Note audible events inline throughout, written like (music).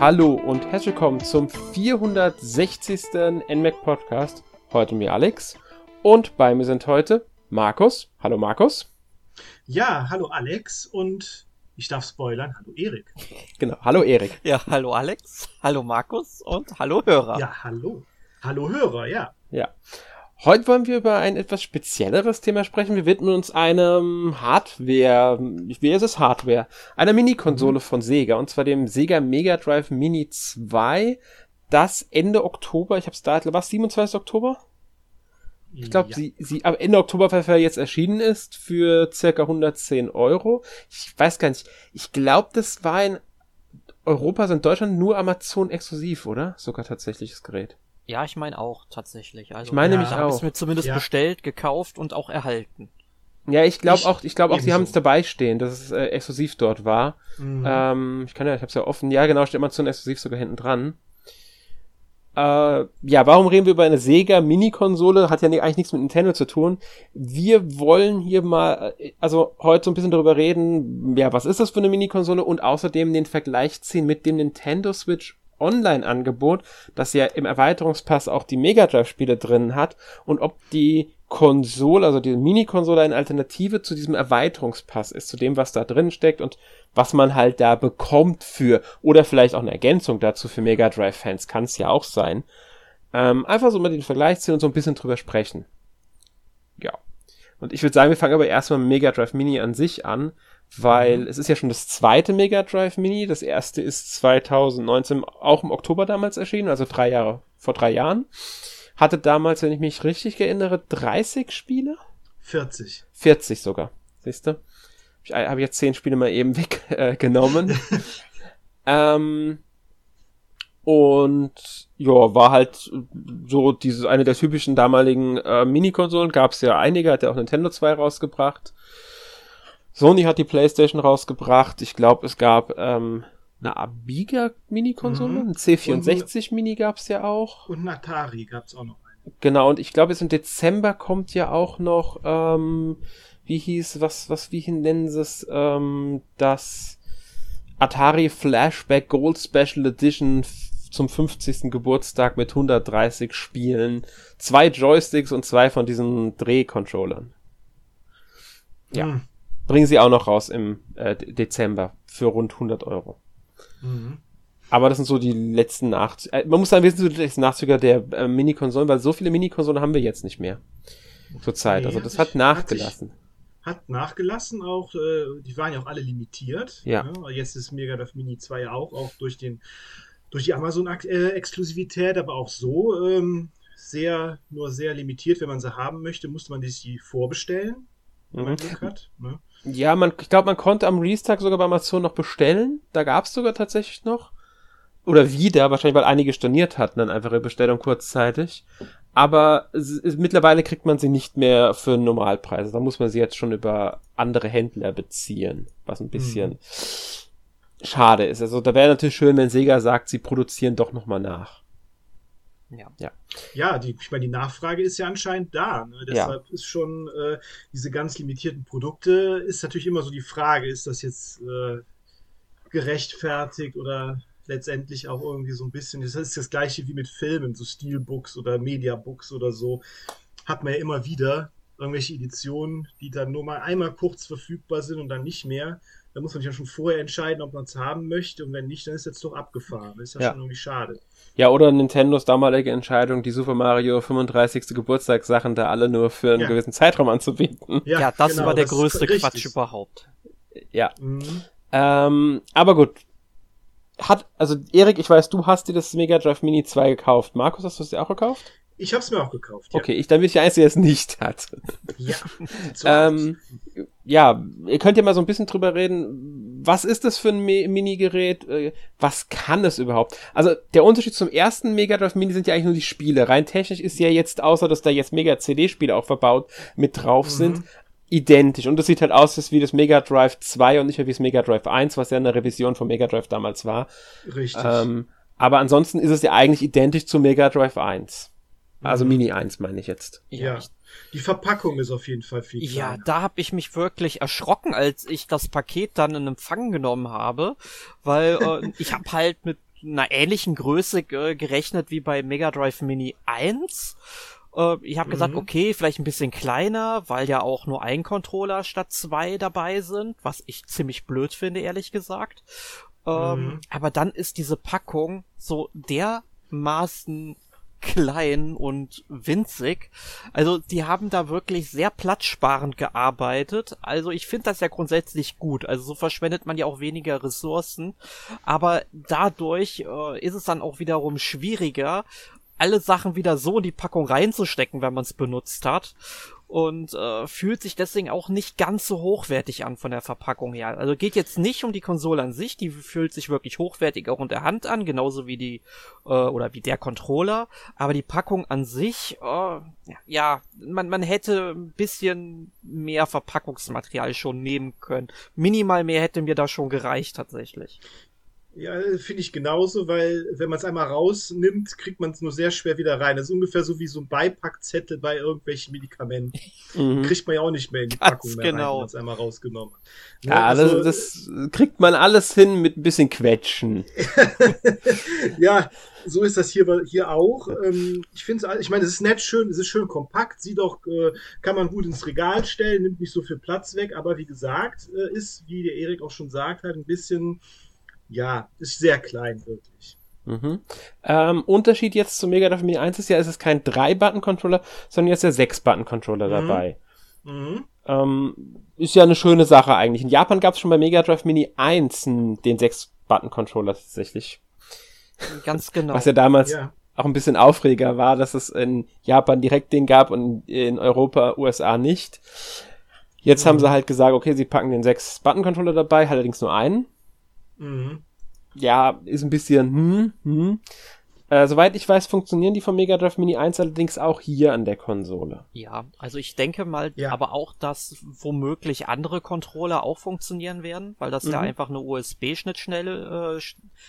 Hallo und herzlich willkommen zum 460. NMAC Podcast. Heute mir Alex und bei mir sind heute Markus. Hallo Markus. Ja, hallo Alex und ich darf spoilern, hallo Erik. (laughs) Genau, hallo Erik. Ja, hallo Alex, hallo Markus und hallo Hörer. Ja, hallo. Hallo Hörer, ja. Ja. Heute wollen wir über ein etwas spezielleres Thema sprechen. Wir widmen uns einem Hardware, wie ist es Hardware? Einer Mini-Konsole mhm. von Sega, und zwar dem Sega Mega Drive Mini 2, das Ende Oktober, ich hab's da, was, 27. Oktober? Ich glaube, ja. sie, sie ab Ende Oktober jetzt erschienen ist für circa 110 Euro. Ich weiß gar nicht. Ich glaube, das war in Europa, also in Deutschland nur Amazon exklusiv, oder? Sogar tatsächliches Gerät. Ja, ich meine auch tatsächlich. Also, ich meine ja, mich auch. Ich es mir zumindest ja. bestellt, gekauft und auch erhalten. Ja, ich glaube auch, ich glaube auch, sie haben es dabei stehen, dass es äh, exklusiv dort war. Mhm. Ähm, ich kann ja, ich hab's ja offen. Ja, genau, steht Amazon exklusiv sogar hinten dran. Äh, ja, warum reden wir über eine Sega Mini-Konsole? Hat ja eigentlich nichts mit Nintendo zu tun. Wir wollen hier mal, äh, also heute so ein bisschen darüber reden, ja, was ist das für eine Mini-Konsole und außerdem den Vergleich ziehen mit dem Nintendo Switch Online-Angebot, das ja im Erweiterungspass auch die Mega Drive-Spiele drin hat und ob die Konsole, also die Mini-Konsole eine Alternative zu diesem Erweiterungspass ist, zu dem, was da drin steckt und was man halt da bekommt für, oder vielleicht auch eine Ergänzung dazu für Mega Drive-Fans, kann es ja auch sein. Ähm, einfach so mal den Vergleich ziehen und so ein bisschen drüber sprechen. Ja. Und ich würde sagen, wir fangen aber erstmal mit Mega Drive Mini an sich an, weil mhm. es ist ja schon das zweite Mega Drive Mini. Das erste ist 2019 auch im Oktober damals erschienen, also drei Jahre, vor drei Jahren. Hatte damals, wenn ich mich richtig erinnere, 30 Spiele? 40. 40 sogar. Siehst du? Ich habe jetzt 10 Spiele mal eben weggenommen. (laughs) Äh, (laughs) ähm, und ja, war halt so dieses eine der typischen damaligen äh, Mini-Konsolen. Gab es ja einige, hat ja auch Nintendo 2 rausgebracht. Sony hat die PlayStation rausgebracht. Ich glaube, es gab ähm, eine Amiga Mini-Konsole, mhm. ein C64 Mini gab's ja auch. Und ein Atari gab's auch noch einen. Genau, und ich glaube, jetzt im Dezember kommt ja auch noch, ähm, wie hieß, was, was, wie nennen sie es, ähm, das Atari Flashback Gold Special Edition zum 50. Geburtstag mit 130 Spielen, zwei Joysticks und zwei von diesen Drehcontrollern. Ja. Mhm bringen sie auch noch raus im äh, Dezember für rund 100 Euro. Mhm. Aber das sind so die letzten Nachzüge. Äh, man muss sagen, wir sind so die letzten Nachzüger der äh, Mini-Konsolen, weil so viele Mini-Konsolen haben wir jetzt nicht mehr. Zurzeit. Nee, also das hat, hat nachgelassen. Hat, hat, nachgelassen auch, äh, die waren ja auch alle limitiert. Ja. ne? jetzt ist Mega Drive Mini 2 ja auch, auch durch den durch die Amazon-Exklusivität, aber auch so ähm, sehr, nur sehr limitiert. Wenn man sie haben möchte, musste man die vorbestellen, wenn man mhm. Glück hat. Ne? Ja, man, ich glaube, man konnte am Restart sogar bei Amazon noch bestellen. Da gab es sogar tatsächlich noch. Oder wieder, wahrscheinlich weil einige storniert hatten, dann einfach ihre Bestellung kurzzeitig. Aber es, es, mittlerweile kriegt man sie nicht mehr für Normalpreise. Da muss man sie jetzt schon über andere Händler beziehen, was ein bisschen mhm. schade ist. Also da wäre natürlich schön, wenn Sega sagt, sie produzieren doch nochmal nach. Ja, ja. ja die, ich meine, die Nachfrage ist ja anscheinend da. Ne? Deshalb ja. ist schon äh, diese ganz limitierten Produkte, ist natürlich immer so die Frage, ist das jetzt äh, gerechtfertigt oder letztendlich auch irgendwie so ein bisschen, das ist das gleiche wie mit Filmen, so Steelbooks oder Mediabooks oder so, hat man ja immer wieder irgendwelche Editionen, die dann nur mal einmal kurz verfügbar sind und dann nicht mehr. Da muss man sich ja schon vorher entscheiden, ob man es haben möchte und wenn nicht, dann ist es jetzt doch abgefahren. Das ist ja, ja. schon irgendwie schade. Ja, oder Nintendos damalige Entscheidung, die Super Mario 35. Geburtstagssachen da alle nur für einen ja. gewissen Zeitraum anzubieten. Ja, ja das genau, war der das größte Quatsch überhaupt. Ja. Mhm. Ähm, aber gut. Hat, also Erik, ich weiß, du hast dir das Mega Drive Mini 2 gekauft. Markus, hast du es dir auch gekauft? Ich habe es mir auch gekauft. Ja. Okay, ich dann bin ich der Einzige, der es nicht hat. Ja. (laughs) ähm, ja, ihr könnt ja mal so ein bisschen drüber reden. Was ist das für ein Minigerät? Äh, was kann es überhaupt? Also der Unterschied zum ersten Mega Drive Mini sind ja eigentlich nur die Spiele. Rein technisch ist ja jetzt, außer dass da jetzt Mega CD-Spiele auch verbaut mit drauf mhm. sind, identisch. Und das sieht halt aus wie das Mega Drive 2 und nicht mehr wie das Mega Drive 1, was ja eine Revision von Mega Drive damals war. Richtig. Ähm, aber ansonsten ist es ja eigentlich identisch zu Mega Drive 1. Also mhm. Mini 1 meine ich jetzt. Ja. ja. Die Verpackung ist auf jeden Fall viel kleiner. Ja, da habe ich mich wirklich erschrocken, als ich das Paket dann in Empfang genommen habe, weil äh, (laughs) ich habe halt mit einer ähnlichen Größe gerechnet wie bei Mega Drive Mini 1. Äh, ich habe mhm. gesagt, okay, vielleicht ein bisschen kleiner, weil ja auch nur ein Controller statt zwei dabei sind, was ich ziemlich blöd finde, ehrlich gesagt. Ähm, mhm. Aber dann ist diese Packung so dermaßen klein und winzig. Also die haben da wirklich sehr platzsparend gearbeitet. Also ich finde das ja grundsätzlich gut. Also so verschwendet man ja auch weniger Ressourcen. Aber dadurch äh, ist es dann auch wiederum schwieriger, alle Sachen wieder so in die Packung reinzustecken, wenn man es benutzt hat und äh, fühlt sich deswegen auch nicht ganz so hochwertig an von der Verpackung her. Also geht jetzt nicht um die Konsole an sich, die fühlt sich wirklich hochwertig auch in der Hand an, genauso wie die äh, oder wie der Controller, aber die Packung an sich, äh, ja, man, man hätte ein bisschen mehr Verpackungsmaterial schon nehmen können. Minimal mehr hätte mir da schon gereicht tatsächlich. Ja, finde ich genauso, weil wenn man es einmal rausnimmt, kriegt man es nur sehr schwer wieder rein. Das ist ungefähr so wie so ein Beipackzettel bei irgendwelchen Medikamenten. Mhm. Kriegt man ja auch nicht mehr in die Ganz Packung mehr genau. rein, wenn man es einmal rausgenommen hat. Ne? Ja, also, das, das kriegt man alles hin mit ein bisschen Quetschen. (laughs) ja, so ist das hier, hier auch. Ähm, ich finde es, ich meine, es ist nett schön, es ist schön kompakt, sieht auch, äh, kann man gut ins Regal stellen, nimmt nicht so viel Platz weg, aber wie gesagt, äh, ist, wie der Erik auch schon sagt, halt ein bisschen ja, ist sehr klein, wirklich. Mhm. Ähm, Unterschied jetzt zum Mega Drive Mini 1 ist ja, es ist kein 3-Button-Controller, sondern jetzt der 6-Button-Controller mhm. dabei. Mhm. Ähm, ist ja eine schöne Sache eigentlich. In Japan gab es schon bei Mega Drive Mini 1 den 6-Button-Controller tatsächlich. Ganz genau. Was ja damals ja. auch ein bisschen Aufreger war, dass es in Japan direkt den gab und in Europa, USA nicht. Jetzt mhm. haben sie halt gesagt, okay, sie packen den 6-Button-Controller dabei, allerdings nur einen. Mhm. Ja, ist ein bisschen, hm, hm. Äh, soweit ich weiß, funktionieren die vom Mega Drive Mini 1 allerdings auch hier an der Konsole. Ja, also ich denke mal, ja. aber auch, dass womöglich andere Controller auch funktionieren werden, weil das mhm. ja einfach eine USB-Schnittstelle, äh,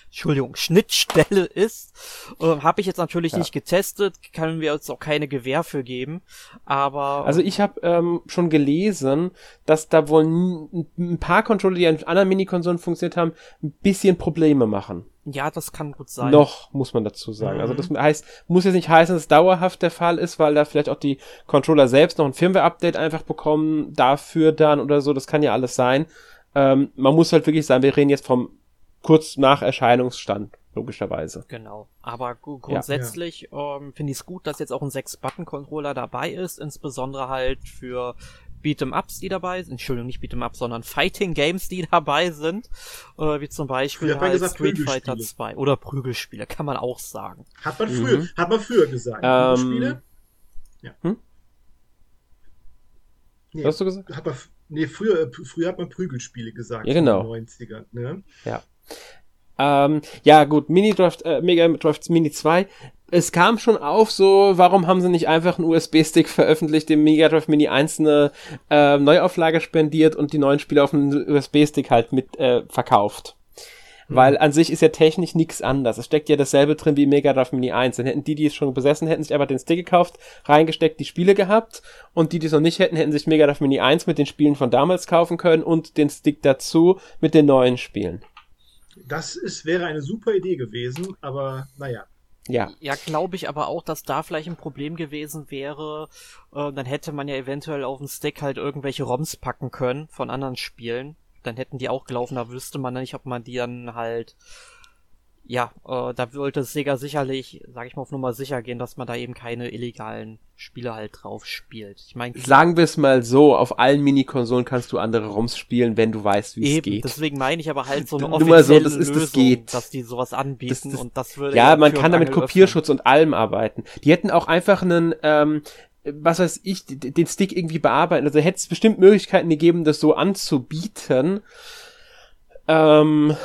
Entschuldigung, Schnittstelle (laughs) ist. Äh, Habe ich jetzt natürlich ja. nicht getestet, können wir uns auch keine Gewähr für geben, aber... Also ich habe ähm, schon gelesen, dass da wohl ein paar Controller, die an anderen Mini-Konsolen funktioniert haben, ein bisschen Probleme machen. Ja, das kann gut sein. Noch, muss man dazu sagen. Mhm. Also das mhm. heißt, muss jetzt nicht heißen, dass es dauerhaft der Fall ist, weil da vielleicht auch die Controller selbst noch ein Firmware-Update einfach bekommen, dafür dann oder so, das kann ja alles sein. Ähm, man muss halt wirklich sagen, wir reden jetzt vom kurz nach Erscheinungsstand, logischerweise. Genau. Aber grundsätzlich ja. ähm, finde ich es gut, dass jetzt auch ein 6-Button-Controller dabei ist, insbesondere halt für Beat'em-Ups, die dabei sind. Entschuldigung, nicht Beat'em-Ups, sondern Fighting-Games, die (laughs) dabei sind. Äh, wie zum Beispiel halt gesagt, Street Fighter 2. Oder Prügelspiele, kann man auch sagen. Hat man früher, mhm. hat man früher gesagt. Ähm, Prügelspiele? Ja. Hm? Nee, Was hast du gesagt? Hat man, nee, früher, äh, früher hat man Prügelspiele gesagt. Ja, genau. In den 90ern, ne? Ja. Ähm, ja, gut, Mini Draft, äh, Mega Draft Mini 2 es kam schon auf, so, warum haben sie nicht einfach einen USB-Stick veröffentlicht, dem Mega Drive Mini 1 eine äh, Neuauflage spendiert und die neuen Spiele auf einen USB-Stick halt mit äh, verkauft. Mhm. Weil an sich ist ja technisch nichts anders. Es steckt ja dasselbe drin wie Mega Drive Mini 1. Dann hätten die, die es schon besessen hätten, sich einfach den Stick gekauft, reingesteckt, die Spiele gehabt. Und die, die es noch nicht hätten, hätten sich Mega Drive Mini 1 mit den Spielen von damals kaufen können und den Stick dazu mit den neuen Spielen. Das ist, wäre eine super Idee gewesen, aber naja. Ja. Ja, glaube ich aber auch, dass da vielleicht ein Problem gewesen wäre. Äh, dann hätte man ja eventuell auf den Stick halt irgendwelche ROMs packen können von anderen Spielen. Dann hätten die auch gelaufen, da wüsste man nicht, ob man die dann halt ja, äh, da wollte Sega sicherlich, sag ich mal, auf Nummer sicher gehen, dass man da eben keine illegalen Spiele halt drauf spielt. Ich meine, sagen wir es mal so, auf allen Minikonsolen kannst du andere ROMs spielen, wenn du weißt, wie es geht. Deswegen meine ich aber halt so eine (laughs) offizielle so, das ist, Lösung, das geht. dass die sowas anbieten das, das, und das würde ja, man kann damit Kopierschutz öffnen. und allem arbeiten. Die hätten auch einfach einen ähm, was weiß ich, den Stick irgendwie bearbeiten. Also hätte es bestimmt Möglichkeiten gegeben, das so anzubieten. Ähm,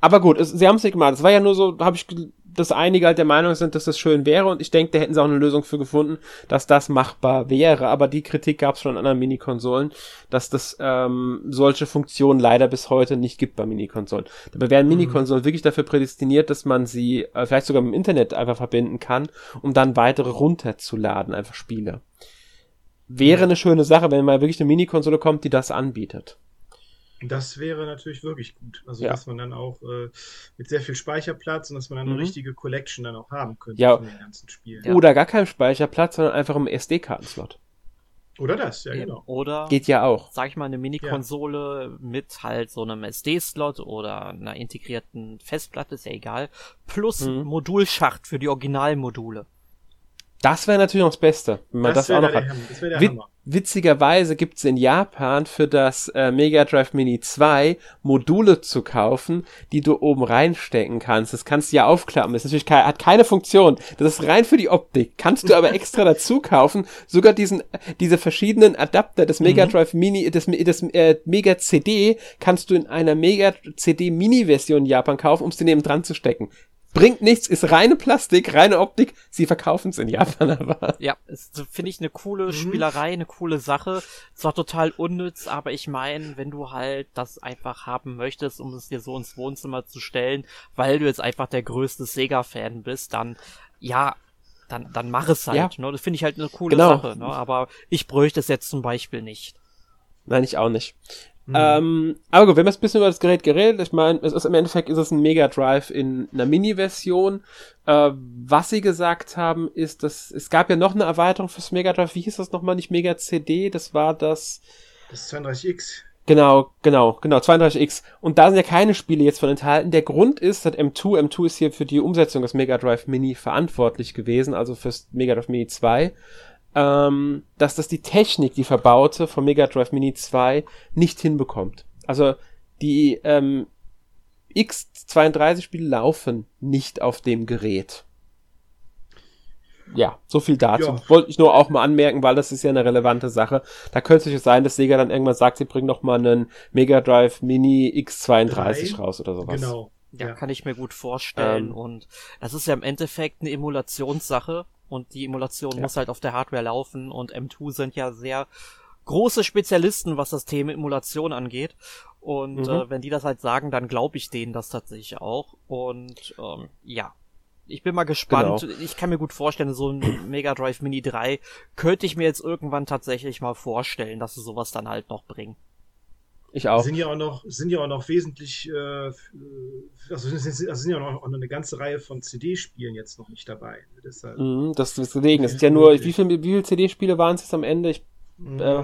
aber gut, es, sie haben es nicht gemacht. Es war ja nur so, habe ich, dass einige halt der Meinung sind, dass das schön wäre und ich denke, da hätten sie auch eine Lösung für gefunden, dass das machbar wäre. Aber die Kritik gab es schon an anderen Minikonsolen, dass das ähm, solche Funktionen leider bis heute nicht gibt bei Minikonsolen. Dabei wären mhm. Minikonsolen wirklich dafür prädestiniert, dass man sie äh, vielleicht sogar mit dem Internet einfach verbinden kann, um dann weitere runterzuladen, einfach Spiele. Wäre eine schöne Sache, wenn mal wirklich eine Minikonsole kommt, die das anbietet. Das wäre natürlich wirklich gut. Also, ja. dass man dann auch äh, mit sehr viel Speicherplatz und dass man dann mhm. eine richtige Collection dann auch haben könnte ja. von den ganzen Spielen. Ja. Oder gar keinen Speicherplatz, sondern einfach im SD-Kartenslot. Oder das, ja, genau. Oder, geht ja auch. Sag ich mal, eine Mini-Konsole ja. mit halt so einem SD-Slot oder einer integrierten Festplatte, ist ja egal, plus mhm. Modulschacht für die Originalmodule. Das wäre natürlich noch das Beste, wenn man das, das auch noch hat. Das der Wit Hammer. Witzigerweise gibt's in Japan für das äh, Mega Drive Mini 2 Module zu kaufen, die du oben reinstecken kannst. Das kannst du ja aufklappen. Das ist natürlich keine, hat keine Funktion. Das ist rein für die Optik. Kannst du aber extra dazu kaufen. Sogar diesen, diese verschiedenen Adapter des Mega mhm. Drive Mini, des, des äh, Mega CD kannst du in einer Mega CD Mini Version in Japan kaufen, um es dir neben dran zu stecken bringt nichts, ist reine Plastik, reine Optik. Sie verkaufen es in Japan aber. Ja, finde ich eine coole mhm. Spielerei, eine coole Sache. Zwar total unnütz, aber ich meine, wenn du halt das einfach haben möchtest, um es dir so ins Wohnzimmer zu stellen, weil du jetzt einfach der größte Sega-Fan bist, dann ja, dann, dann mach es halt. Ja. Ne? Das finde ich halt eine coole genau. Sache. Ne? Aber ich bräuchte es jetzt zum Beispiel nicht. Nein, ich auch nicht. Mhm. Ähm, aber gut, wir haben jetzt ein bisschen über das Gerät geredet. Ich meine, es ist im Endeffekt ist es ein Mega Drive in einer Mini-Version. Äh, was sie gesagt haben, ist, dass es gab ja noch eine Erweiterung fürs Mega Drive. Wie hieß das nochmal? Nicht Mega CD, das war das. Das 32X. Genau, genau, genau, 32X. Und da sind ja keine Spiele jetzt von enthalten. Der Grund ist, dass M2, M2 ist hier für die Umsetzung des Mega Drive Mini verantwortlich gewesen, also fürs Mega Drive Mini 2 ähm, dass das die Technik, die verbaute von Mega Drive Mini 2 nicht hinbekommt. Also die ähm, X32-Spiele laufen nicht auf dem Gerät. Ja, so viel dazu. Ja. Wollte ich nur auch mal anmerken, weil das ist ja eine relevante Sache. Da könnte es sein, dass Sega dann irgendwann sagt, sie bringen noch mal einen Mega Drive Mini X32 Drei. raus oder sowas. Genau. Ja, ja, kann ich mir gut vorstellen. Ähm, und das ist ja im Endeffekt eine Emulationssache und die Emulation ja. muss halt auf der Hardware laufen und M2 sind ja sehr große Spezialisten, was das Thema Emulation angeht. Und mhm. äh, wenn die das halt sagen, dann glaube ich denen das tatsächlich auch. Und ähm, ja, ich bin mal gespannt. Genau. Ich kann mir gut vorstellen, so ein (clears throat) Mega Drive Mini 3 könnte ich mir jetzt irgendwann tatsächlich mal vorstellen, dass sie sowas dann halt noch bringen. Ich auch. Sind ja auch noch, sind ja auch noch wesentlich, äh, also, sind, also sind ja auch noch eine ganze Reihe von CD-Spielen jetzt noch nicht dabei. Deshalb mm, das deswegen, es ist ja nur, wie viele wie viel CD-Spiele waren es jetzt am Ende? Ich, äh,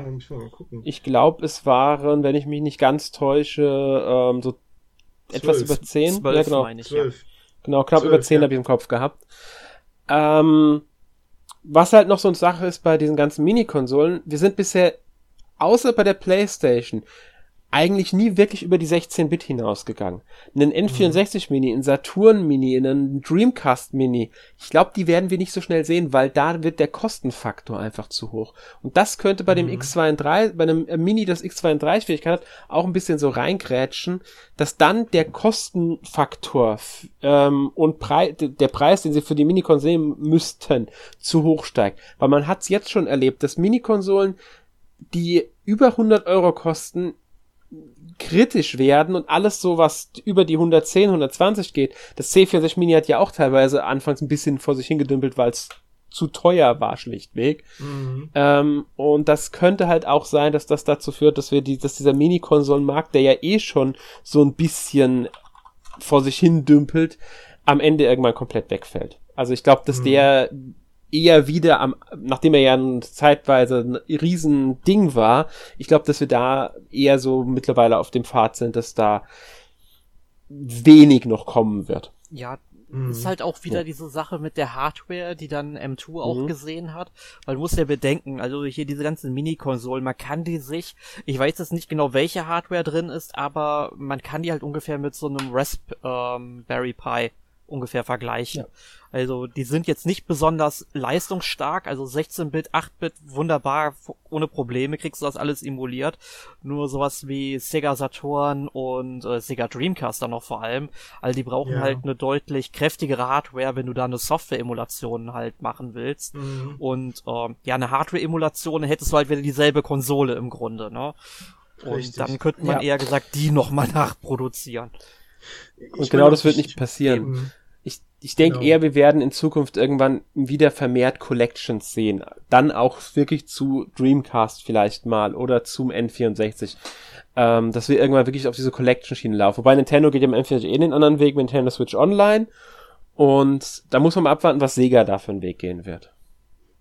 ich glaube, es waren, wenn ich mich nicht ganz täusche, ähm, so 12. etwas über 10. 12, ja, genau. Meine ich, 12. Ja. Genau, knapp 12, über 10 ja. habe ich im Kopf gehabt. Ähm, was halt noch so eine Sache ist bei diesen ganzen Mini-Konsolen, wir sind bisher, außer bei der PlayStation, eigentlich nie wirklich über die 16-Bit hinausgegangen. Einen N64 Mini, einen Saturn Mini, einen Dreamcast Mini, ich glaube, die werden wir nicht so schnell sehen, weil da wird der Kostenfaktor einfach zu hoch. Und das könnte bei dem mhm. X32, bei einem äh, Mini, das X32 Fähigkeit hat, auch ein bisschen so reingrätschen, dass dann der Kostenfaktor ähm, und Pre der Preis, den sie für die Minikonsolen müssten, zu hoch steigt. Weil man hat es jetzt schon erlebt, dass Minikonsolen, die über 100 Euro kosten, kritisch werden und alles so, was über die 110, 120 geht. Das C40 Mini hat ja auch teilweise anfangs ein bisschen vor sich hingedümpelt, weil es zu teuer war, schlichtweg. Mhm. Ähm, und das könnte halt auch sein, dass das dazu führt, dass wir die, dass dieser Mini-Konsolenmarkt, der ja eh schon so ein bisschen vor sich hin dümpelt, am Ende irgendwann komplett wegfällt. Also ich glaube, dass mhm. der eher wieder am, nachdem er ja zeitweise ein Riesending war, ich glaube, dass wir da eher so mittlerweile auf dem Pfad sind, dass da wenig noch kommen wird. Ja, mhm. ist halt auch wieder ja. diese Sache mit der Hardware, die dann M2 auch mhm. gesehen hat, weil du musst ja bedenken, also hier diese ganzen Mini-Konsolen, man kann die sich, ich weiß jetzt nicht genau, welche Hardware drin ist, aber man kann die halt ungefähr mit so einem Raspberry Pi ungefähr vergleichen. Ja. Also die sind jetzt nicht besonders leistungsstark, also 16-Bit, 8-Bit, wunderbar, ohne Probleme kriegst du das alles emuliert. Nur sowas wie Sega Saturn und äh, Sega Dreamcast dann noch vor allem, also die brauchen ja. halt eine deutlich kräftigere Hardware, wenn du da eine Software-Emulation halt machen willst. Mhm. Und äh, ja, eine Hardware-Emulation hättest du halt wieder dieselbe Konsole im Grunde, ne? Und Richtig. dann könnte man ja. eher gesagt die nochmal (laughs) nachproduzieren. Und genau das wird nicht passieren. Ich, ich denke genau. eher, wir werden in Zukunft irgendwann wieder vermehrt Collections sehen. Dann auch wirklich zu Dreamcast vielleicht mal oder zum N64. Ähm, dass wir irgendwann wirklich auf diese Collection-Schiene laufen. Wobei Nintendo geht ja im N64 eh den anderen Weg mit Nintendo Switch Online. Und da muss man mal abwarten, was Sega da für einen Weg gehen wird.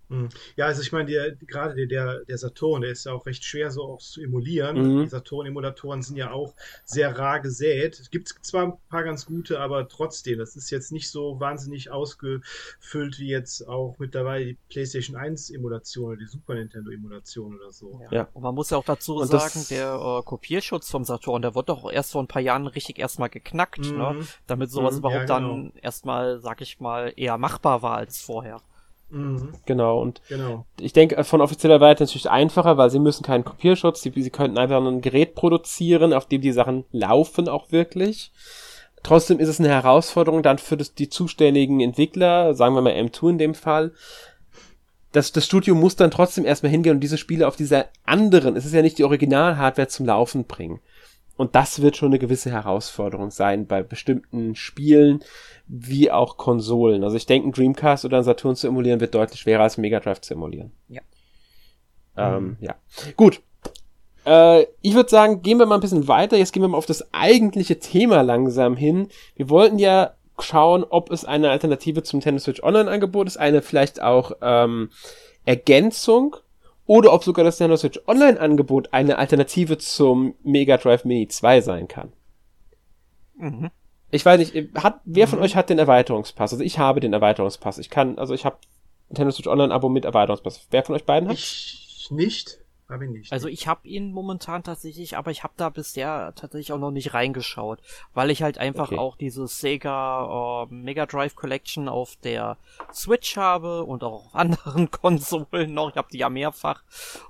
Mhm. Ja, also ich meine, der, gerade der, der, der Saturn, der ist ja auch recht schwer so auch zu emulieren. Mhm. Die Saturn-Emulatoren sind ja auch sehr rar gesät. Es gibt zwar ein paar ganz gute, aber trotzdem, das ist jetzt nicht so wahnsinnig ausgefüllt wie jetzt auch mittlerweile die PlayStation 1-Emulation oder die Super Nintendo-Emulation oder so. Ja. ja. Und man muss ja auch dazu Und sagen, der äh, Kopierschutz vom Saturn, der wird doch erst vor ein paar Jahren richtig erstmal geknackt, ne? mhm. ne? damit sowas mhm. überhaupt ja, genau. dann erstmal, sag ich mal, eher machbar war als vorher. Mhm. Genau, und genau. ich denke, von offizieller Seite natürlich einfacher, weil sie müssen keinen Kopierschutz, sie, sie könnten einfach ein Gerät produzieren, auf dem die Sachen laufen auch wirklich. Trotzdem ist es eine Herausforderung dann für das, die zuständigen Entwickler, sagen wir mal M2 in dem Fall, das, das Studio muss dann trotzdem erstmal hingehen und diese Spiele auf dieser anderen, es ist ja nicht die Original-Hardware zum Laufen bringen. Und das wird schon eine gewisse Herausforderung sein bei bestimmten Spielen, wie auch Konsolen. Also ich denke, ein Dreamcast oder ein Saturn zu emulieren wird deutlich schwerer als ein Mega Drive zu emulieren. Ja. Ähm. Ja. Gut. Äh, ich würde sagen, gehen wir mal ein bisschen weiter. Jetzt gehen wir mal auf das eigentliche Thema langsam hin. Wir wollten ja schauen, ob es eine Alternative zum Nintendo Switch Online Angebot ist, eine vielleicht auch ähm, Ergänzung oder ob sogar das Nintendo Switch Online Angebot eine Alternative zum Mega Drive Mini 2 sein kann. Mhm. Ich weiß nicht, hat, wer von mhm. euch hat den Erweiterungspass? Also ich habe den Erweiterungspass. Ich kann, also ich habe Nintendo Switch Online Abo mit Erweiterungspass. Wer von euch beiden hat? Ich nicht. Hab ich nicht. Also ich habe ihn momentan tatsächlich, aber ich habe da bisher tatsächlich auch noch nicht reingeschaut, weil ich halt einfach okay. auch diese Sega äh, Mega Drive Collection auf der Switch habe und auch auf (laughs) anderen Konsolen noch. Ich habe die ja mehrfach,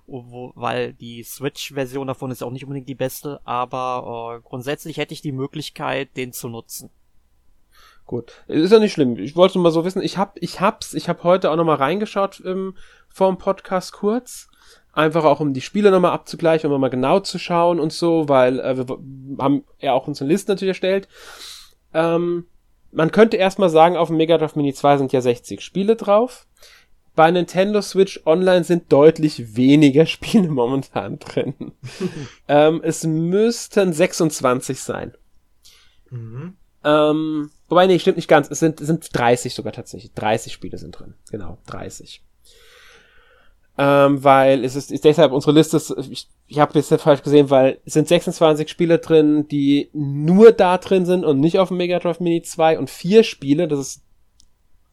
wo, weil die Switch-Version davon ist auch nicht unbedingt die beste, aber äh, grundsätzlich hätte ich die Möglichkeit, den zu nutzen. Gut, ist ja nicht schlimm. Ich wollte nur mal so wissen. Ich hab, ich hab's, ich habe heute auch noch mal reingeschaut ähm, vor dem Podcast kurz Einfach auch, um die Spiele nochmal abzugleichen, um mal genau zu schauen und so, weil äh, wir haben ja auch unsere Liste natürlich erstellt. Ähm, man könnte erstmal sagen, auf dem Mega Drive Mini 2 sind ja 60 Spiele drauf. Bei Nintendo Switch Online sind deutlich weniger (laughs) Spiele momentan drin. (laughs) ähm, es müssten 26 sein. Mhm. Ähm, wobei, nee, stimmt nicht ganz. Es sind, es sind 30 sogar tatsächlich. 30 Spiele sind drin. Genau, 30 ähm, weil es ist, ist deshalb unsere Liste, ich, ich habe jetzt falsch gesehen, weil es sind 26 Spiele drin, die nur da drin sind und nicht auf dem Mega Drive Mini 2 und vier Spiele, das ist,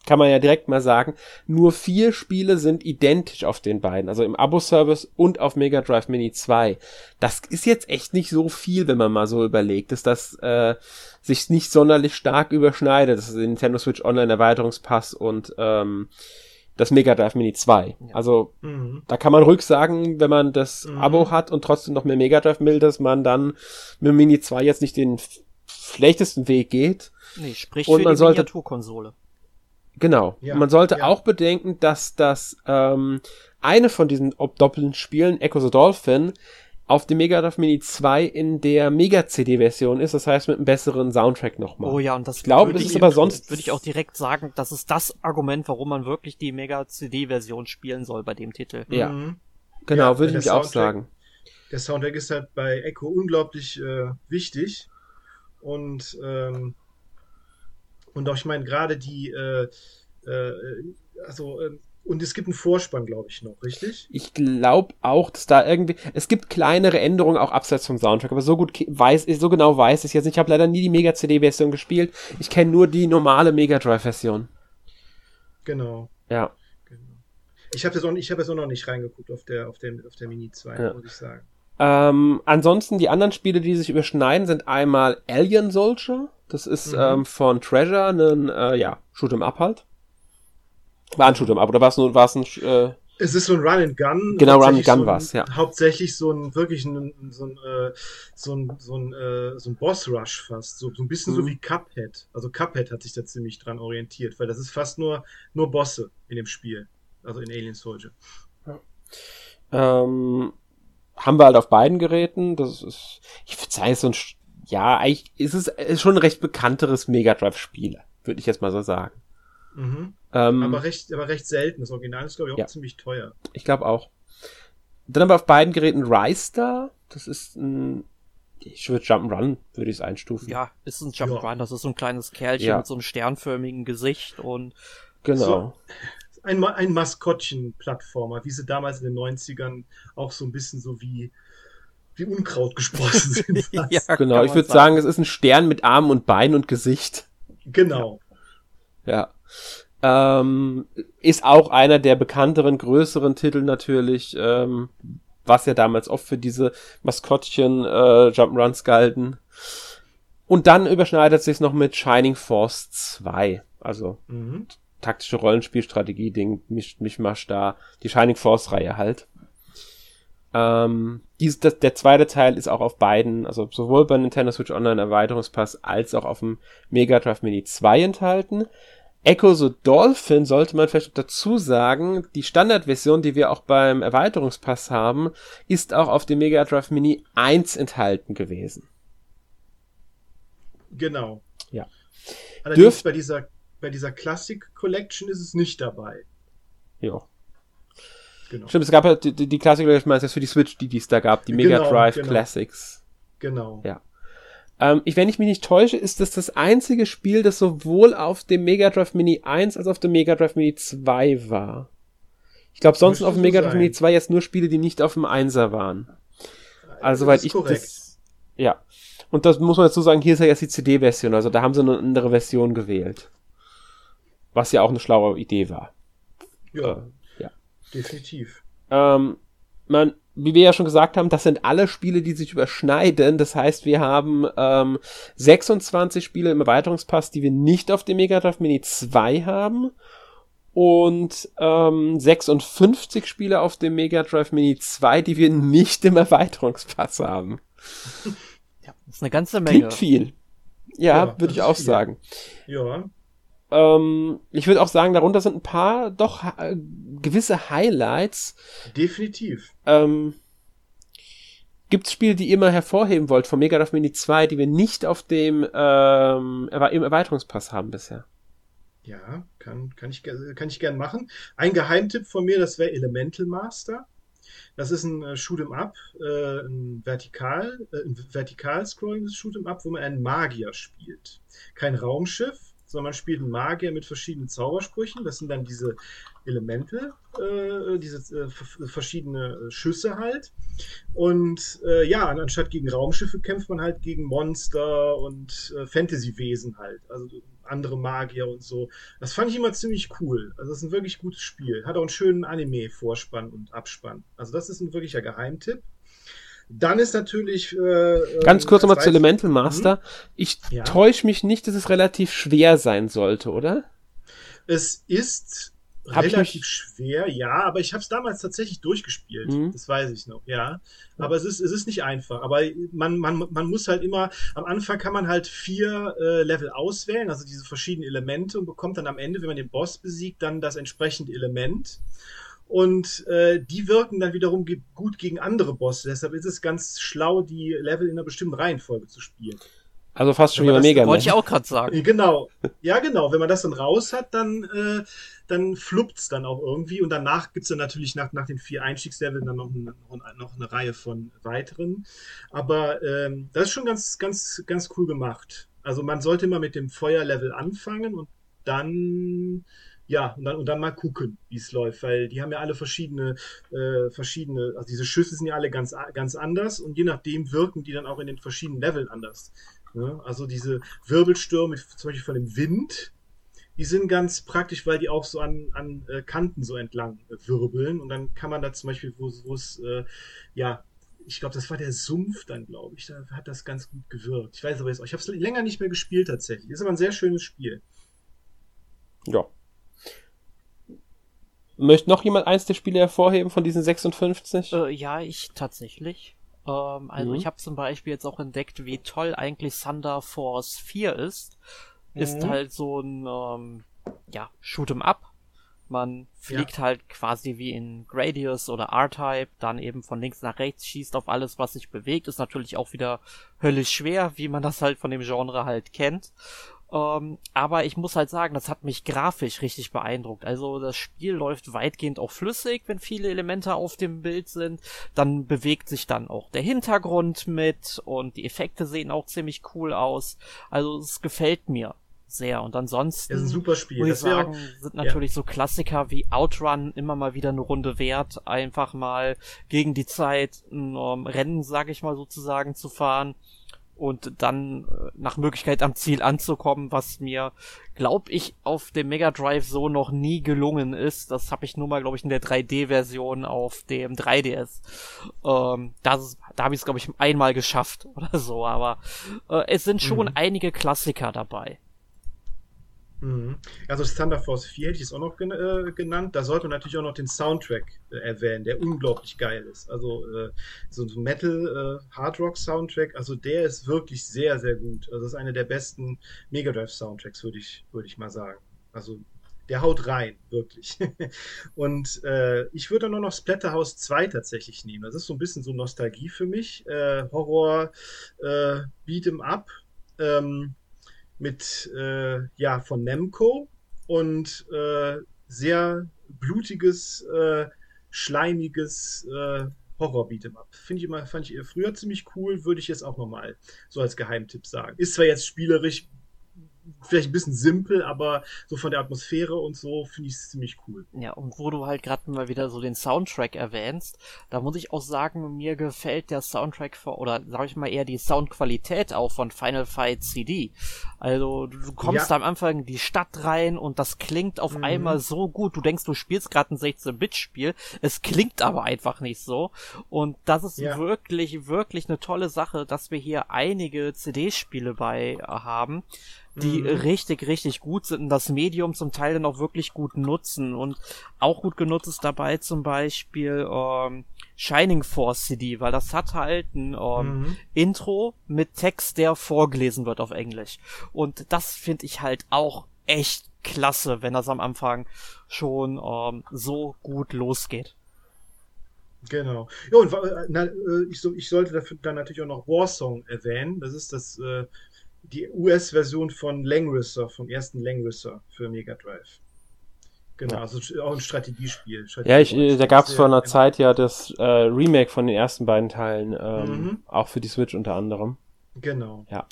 kann man ja direkt mal sagen, nur vier Spiele sind identisch auf den beiden, also im Abo-Service und auf Mega Drive Mini 2. Das ist jetzt echt nicht so viel, wenn man mal so überlegt, dass das äh, sich nicht sonderlich stark überschneidet, das ist Nintendo Switch Online Erweiterungspass und ähm, das Mega Drive Mini 2. Ja. Also mhm. da kann man ruhig sagen, wenn man das mhm. Abo hat und trotzdem noch mehr Mega Drive will, dass man dann mit dem Mini 2 jetzt nicht den schlechtesten Weg geht. Nee, sprich und für man die sollte, Miniaturkonsole. Genau. Ja, man sollte ja. auch bedenken, dass das ähm, eine von diesen doppelten Spielen, Echo the Dolphin, auf dem Mega Drive Mini 2 in der Mega CD Version ist, das heißt mit einem besseren Soundtrack nochmal. Oh ja, und das ich glaube, das ist aber sonst würde ich auch direkt sagen, das ist das Argument, warum man wirklich die Mega CD Version spielen soll bei dem Titel. Ja. Mhm. Genau, ja, würde ich auch sagen. Der Soundtrack ist halt bei Echo unglaublich äh, wichtig und ähm, und auch ich meine gerade die äh, äh, also äh, und es gibt einen Vorspann, glaube ich, noch, richtig? Ich glaube auch, dass da irgendwie. Es gibt kleinere Änderungen auch abseits vom Soundtrack, aber so gut weiß, so genau weiß ich jetzt nicht. Ich habe leider nie die Mega-CD-Version gespielt. Ich kenne nur die normale Mega Drive-Version. Genau. Ja. Genau. Ich habe jetzt, auch, hab jetzt auch noch nicht reingeguckt auf der, auf der, auf der Mini 2, ja. muss ich sagen. Ähm, ansonsten, die anderen Spiele, die sich überschneiden, sind einmal Alien Soldier. Das ist mhm. ähm, von Treasure, ein äh, ja, Shoot'em Up halt. War ein Shoot'em Up, oder war es nur, war es ein, äh, es ist so ein Run and Gun. Genau, Run and Gun so war es, ja. Hauptsächlich so ein, wirklich ein, so ein, äh, so ein, so ein, äh, so ein Boss Rush fast. So, so ein bisschen mhm. so wie Cuphead. Also Cuphead hat sich da ziemlich dran orientiert, weil das ist fast nur, nur Bosse in dem Spiel. Also in Alien Soldier. Ja. Ähm, haben wir halt auf beiden Geräten. Das ist, ich würde sagen, so ein, ja, eigentlich ist es ist schon ein recht bekannteres Mega Drive Spiel würde ich jetzt mal so sagen. Mhm. Ähm, aber, recht, aber recht selten. Das Original ist, glaube ich, auch ja. ziemlich teuer. Ich glaube auch. Dann haben wir auf beiden Geräten Rystar. Das ist ein ich würde Jump'n'Run, würde ich es einstufen. Ja, ist ein Jump'n'Run, ja. das ist so ein kleines Kerlchen ja. mit so einem sternförmigen Gesicht und. Genau. So, ein, ein Maskottchen-Plattformer, wie sie damals in den 90ern auch so ein bisschen so wie, wie Unkraut gesprossen (laughs) sind. ja, genau, ich würde sagen, es ist ein Stern mit Armen und Beinen und Gesicht. Genau. Ja. Ähm, ist auch einer der bekannteren, größeren Titel natürlich. Ähm, was ja damals oft für diese Maskottchen äh, Jump'n'Runs galten. Und dann überschneidet sich noch mit Shining Force 2. Also mhm. taktische Rollenspielstrategie-Ding, mich, Mischmasch da, die Shining Force-Reihe halt. Ähm, dies, das, der zweite Teil ist auch auf beiden, also sowohl bei Nintendo Switch Online Erweiterungspass als auch auf dem Mega Drive Mini 2 enthalten. Echo the Dolphin sollte man vielleicht dazu sagen, die Standardversion, die wir auch beim Erweiterungspass haben, ist auch auf dem Mega Drive Mini 1 enthalten gewesen. Genau. Ja. Allerdings Dürf bei dieser, bei dieser Classic Collection ist es nicht dabei. Ja. Genau. Stimmt, es gab ja die, die Classic Collection, meinst du, für die Switch, die es da gab, die Mega genau, Drive genau. Classics. Genau. Ja. Ähm, ich, wenn ich mich nicht täusche, ist das das einzige Spiel, das sowohl auf dem Mega Drive Mini 1 als auch auf dem Mega Drive Mini 2 war. Ich glaube, sonst auf dem Mega Drive Mini 2 jetzt nur Spiele, die nicht auf dem 1er waren. Also, weil ich korrekt. das. Ja. Und das muss man dazu sagen, hier ist ja jetzt die CD-Version, also da haben sie eine andere Version gewählt. Was ja auch eine schlaue Idee war. Ja. Äh, ja. Definitiv. Ähm, man, wie wir ja schon gesagt haben, das sind alle Spiele, die sich überschneiden. Das heißt, wir haben ähm, 26 Spiele im Erweiterungspass, die wir nicht auf dem Mega Drive Mini 2 haben. Und ähm, 56 Spiele auf dem Mega Drive Mini 2, die wir nicht im Erweiterungspass haben. Ja, das ist eine ganze Menge. Klingt viel. Ja, ja würde ich auch viel. sagen. Ja. Ähm, ich würde auch sagen, darunter sind ein paar doch äh, gewisse Highlights. Definitiv. Ähm, Gibt es Spiele, die ihr immer hervorheben wollt von Mega Drive Mini 2, die wir nicht auf dem ähm, im Erweiterungspass haben bisher? Ja, kann, kann, ich, kann ich gern machen. Ein Geheimtipp von mir, das wäre Elemental Master. Das ist ein äh, Shoot'em Up, äh, ein vertikal, äh, ein vertikal scrollendes Shoot'em Up, wo man einen Magier spielt. Kein Raumschiff, sondern man spielt einen Magier mit verschiedenen Zaubersprüchen. Das sind dann diese Elemente, äh, diese äh, verschiedene Schüsse halt. Und äh, ja, anstatt gegen Raumschiffe kämpft man halt gegen Monster und äh, Fantasy-Wesen halt. Also andere Magier und so. Das fand ich immer ziemlich cool. Also das ist ein wirklich gutes Spiel. Hat auch einen schönen Anime-Vorspann und Abspann. Also das ist ein wirklicher Geheimtipp. Dann ist natürlich. Äh, Ganz kurz nochmal zu Elemental Master. Hm? Ich ja. täusche mich nicht, dass es relativ schwer sein sollte, oder? Es ist hab relativ schwer, ja, aber ich habe es damals tatsächlich durchgespielt. Mhm. Das weiß ich noch, ja. Aber es ist, es ist nicht einfach. Aber man, man, man muss halt immer, am Anfang kann man halt vier äh, Level auswählen, also diese verschiedenen Elemente und bekommt dann am Ende, wenn man den Boss besiegt, dann das entsprechende Element und äh, die wirken dann wiederum ge gut gegen andere Bosse. Deshalb ist es ganz schlau, die Level in einer bestimmten Reihenfolge zu spielen. Also fast schon wieder Mega Wollte ich auch gerade sagen. (laughs) Genau. Ja, genau. Wenn man das dann raus hat, dann, äh, dann fluppt's dann auch irgendwie. Und danach gibt's dann natürlich nach, nach den vier Einstiegsleveln dann noch, eine, noch eine Reihe von weiteren. Aber ähm, das ist schon ganz, ganz, ganz cool gemacht. Also man sollte immer mit dem Feuerlevel anfangen und dann ja, und dann, und dann mal gucken, wie es läuft, weil die haben ja alle verschiedene, äh, verschiedene, also diese Schüsse sind ja alle ganz, ganz anders und je nachdem wirken die dann auch in den verschiedenen Leveln anders. Ne? Also diese Wirbelstürme, zum Beispiel von dem Wind, die sind ganz praktisch, weil die auch so an, an äh, Kanten so entlang äh, wirbeln und dann kann man da zum Beispiel, wo es, äh, ja, ich glaube, das war der Sumpf dann, glaube ich, da hat das ganz gut gewirkt. Ich weiß aber jetzt auch, ich habe es länger nicht mehr gespielt tatsächlich. Ist aber ein sehr schönes Spiel. Ja, Möchte noch jemand eins der Spiele hervorheben von diesen 56? Äh, ja, ich tatsächlich. Ähm, also mhm. ich habe zum Beispiel jetzt auch entdeckt, wie toll eigentlich Thunder Force 4 ist. Mhm. Ist halt so ein ähm, ja, Shoot'em Up. Man fliegt ja. halt quasi wie in Gradius oder R-Type, dann eben von links nach rechts, schießt auf alles, was sich bewegt. Ist natürlich auch wieder höllisch schwer, wie man das halt von dem Genre halt kennt. Ähm, aber ich muss halt sagen, das hat mich grafisch richtig beeindruckt. Also das Spiel läuft weitgehend auch flüssig, wenn viele Elemente auf dem Bild sind. Dann bewegt sich dann auch der Hintergrund mit und die Effekte sehen auch ziemlich cool aus. Also es gefällt mir sehr. Und ansonsten, das ist ein super Spiel. ich sagen, sind natürlich ja. so Klassiker wie Outrun immer mal wieder eine Runde wert, einfach mal gegen die Zeit ein um, Rennen, sag ich mal sozusagen, zu fahren und dann äh, nach Möglichkeit am Ziel anzukommen, was mir, glaub ich, auf dem Mega Drive so noch nie gelungen ist. Das habe ich nur mal, glaube ich, in der 3D-Version auf dem 3DS. Ähm, das, da habe ich es, glaube ich, einmal geschafft (laughs) oder so. Aber äh, es sind schon mhm. einige Klassiker dabei. Also Thunder Force 4 hätte ich es auch noch äh, genannt. Da sollte man natürlich auch noch den Soundtrack äh, erwähnen, der unglaublich geil ist. Also äh, so ein Metal Hard Rock Soundtrack, also der ist wirklich sehr, sehr gut. Also das ist einer der besten Mega Drive Soundtracks, würde ich, würde ich mal sagen. Also der haut rein, wirklich. (laughs) und äh, ich würde nur noch Splatterhouse 2 tatsächlich nehmen. Das ist so ein bisschen so Nostalgie für mich. Äh, Horror, äh, Beat'em Up. Ähm, mit, äh, ja, von Nemco und äh, sehr blutiges, äh, schleimiges äh, Horror Beat'em Up. Finde ich immer, fand ich früher ziemlich cool, würde ich jetzt auch nochmal so als Geheimtipp sagen. Ist zwar jetzt spielerisch vielleicht ein bisschen simpel, aber so von der Atmosphäre und so finde ich es ziemlich cool. Ja, und wo du halt gerade mal wieder so den Soundtrack erwähnst, da muss ich auch sagen, mir gefällt der Soundtrack vor, oder sag ich mal eher die Soundqualität auch von Final Fight CD. Also du kommst ja. da am Anfang in die Stadt rein und das klingt auf mhm. einmal so gut. Du denkst, du spielst gerade ein 16-Bit-Spiel. Es klingt aber einfach nicht so. Und das ist ja. wirklich, wirklich eine tolle Sache, dass wir hier einige CD-Spiele bei haben die mhm. richtig, richtig gut sind und das Medium zum Teil dann auch wirklich gut nutzen. Und auch gut genutzt ist dabei zum Beispiel ähm, Shining Force CD, weil das hat halt ein ähm, mhm. Intro mit Text, der vorgelesen wird auf Englisch. Und das finde ich halt auch echt klasse, wenn das am Anfang schon ähm, so gut losgeht. Genau. Ja, und äh, na, äh, ich, so, ich sollte dafür dann natürlich auch noch Warsong erwähnen. Das ist das äh, die US-Version von Langrisser, vom ersten Langrisser für Mega Drive. Genau, also auch ein Strategiespiel. Strategie ja, ich, äh, da gab es vor einer Zeit ja das äh, Remake von den ersten beiden Teilen, ähm, mhm. auch für die Switch unter anderem. Genau. Ja.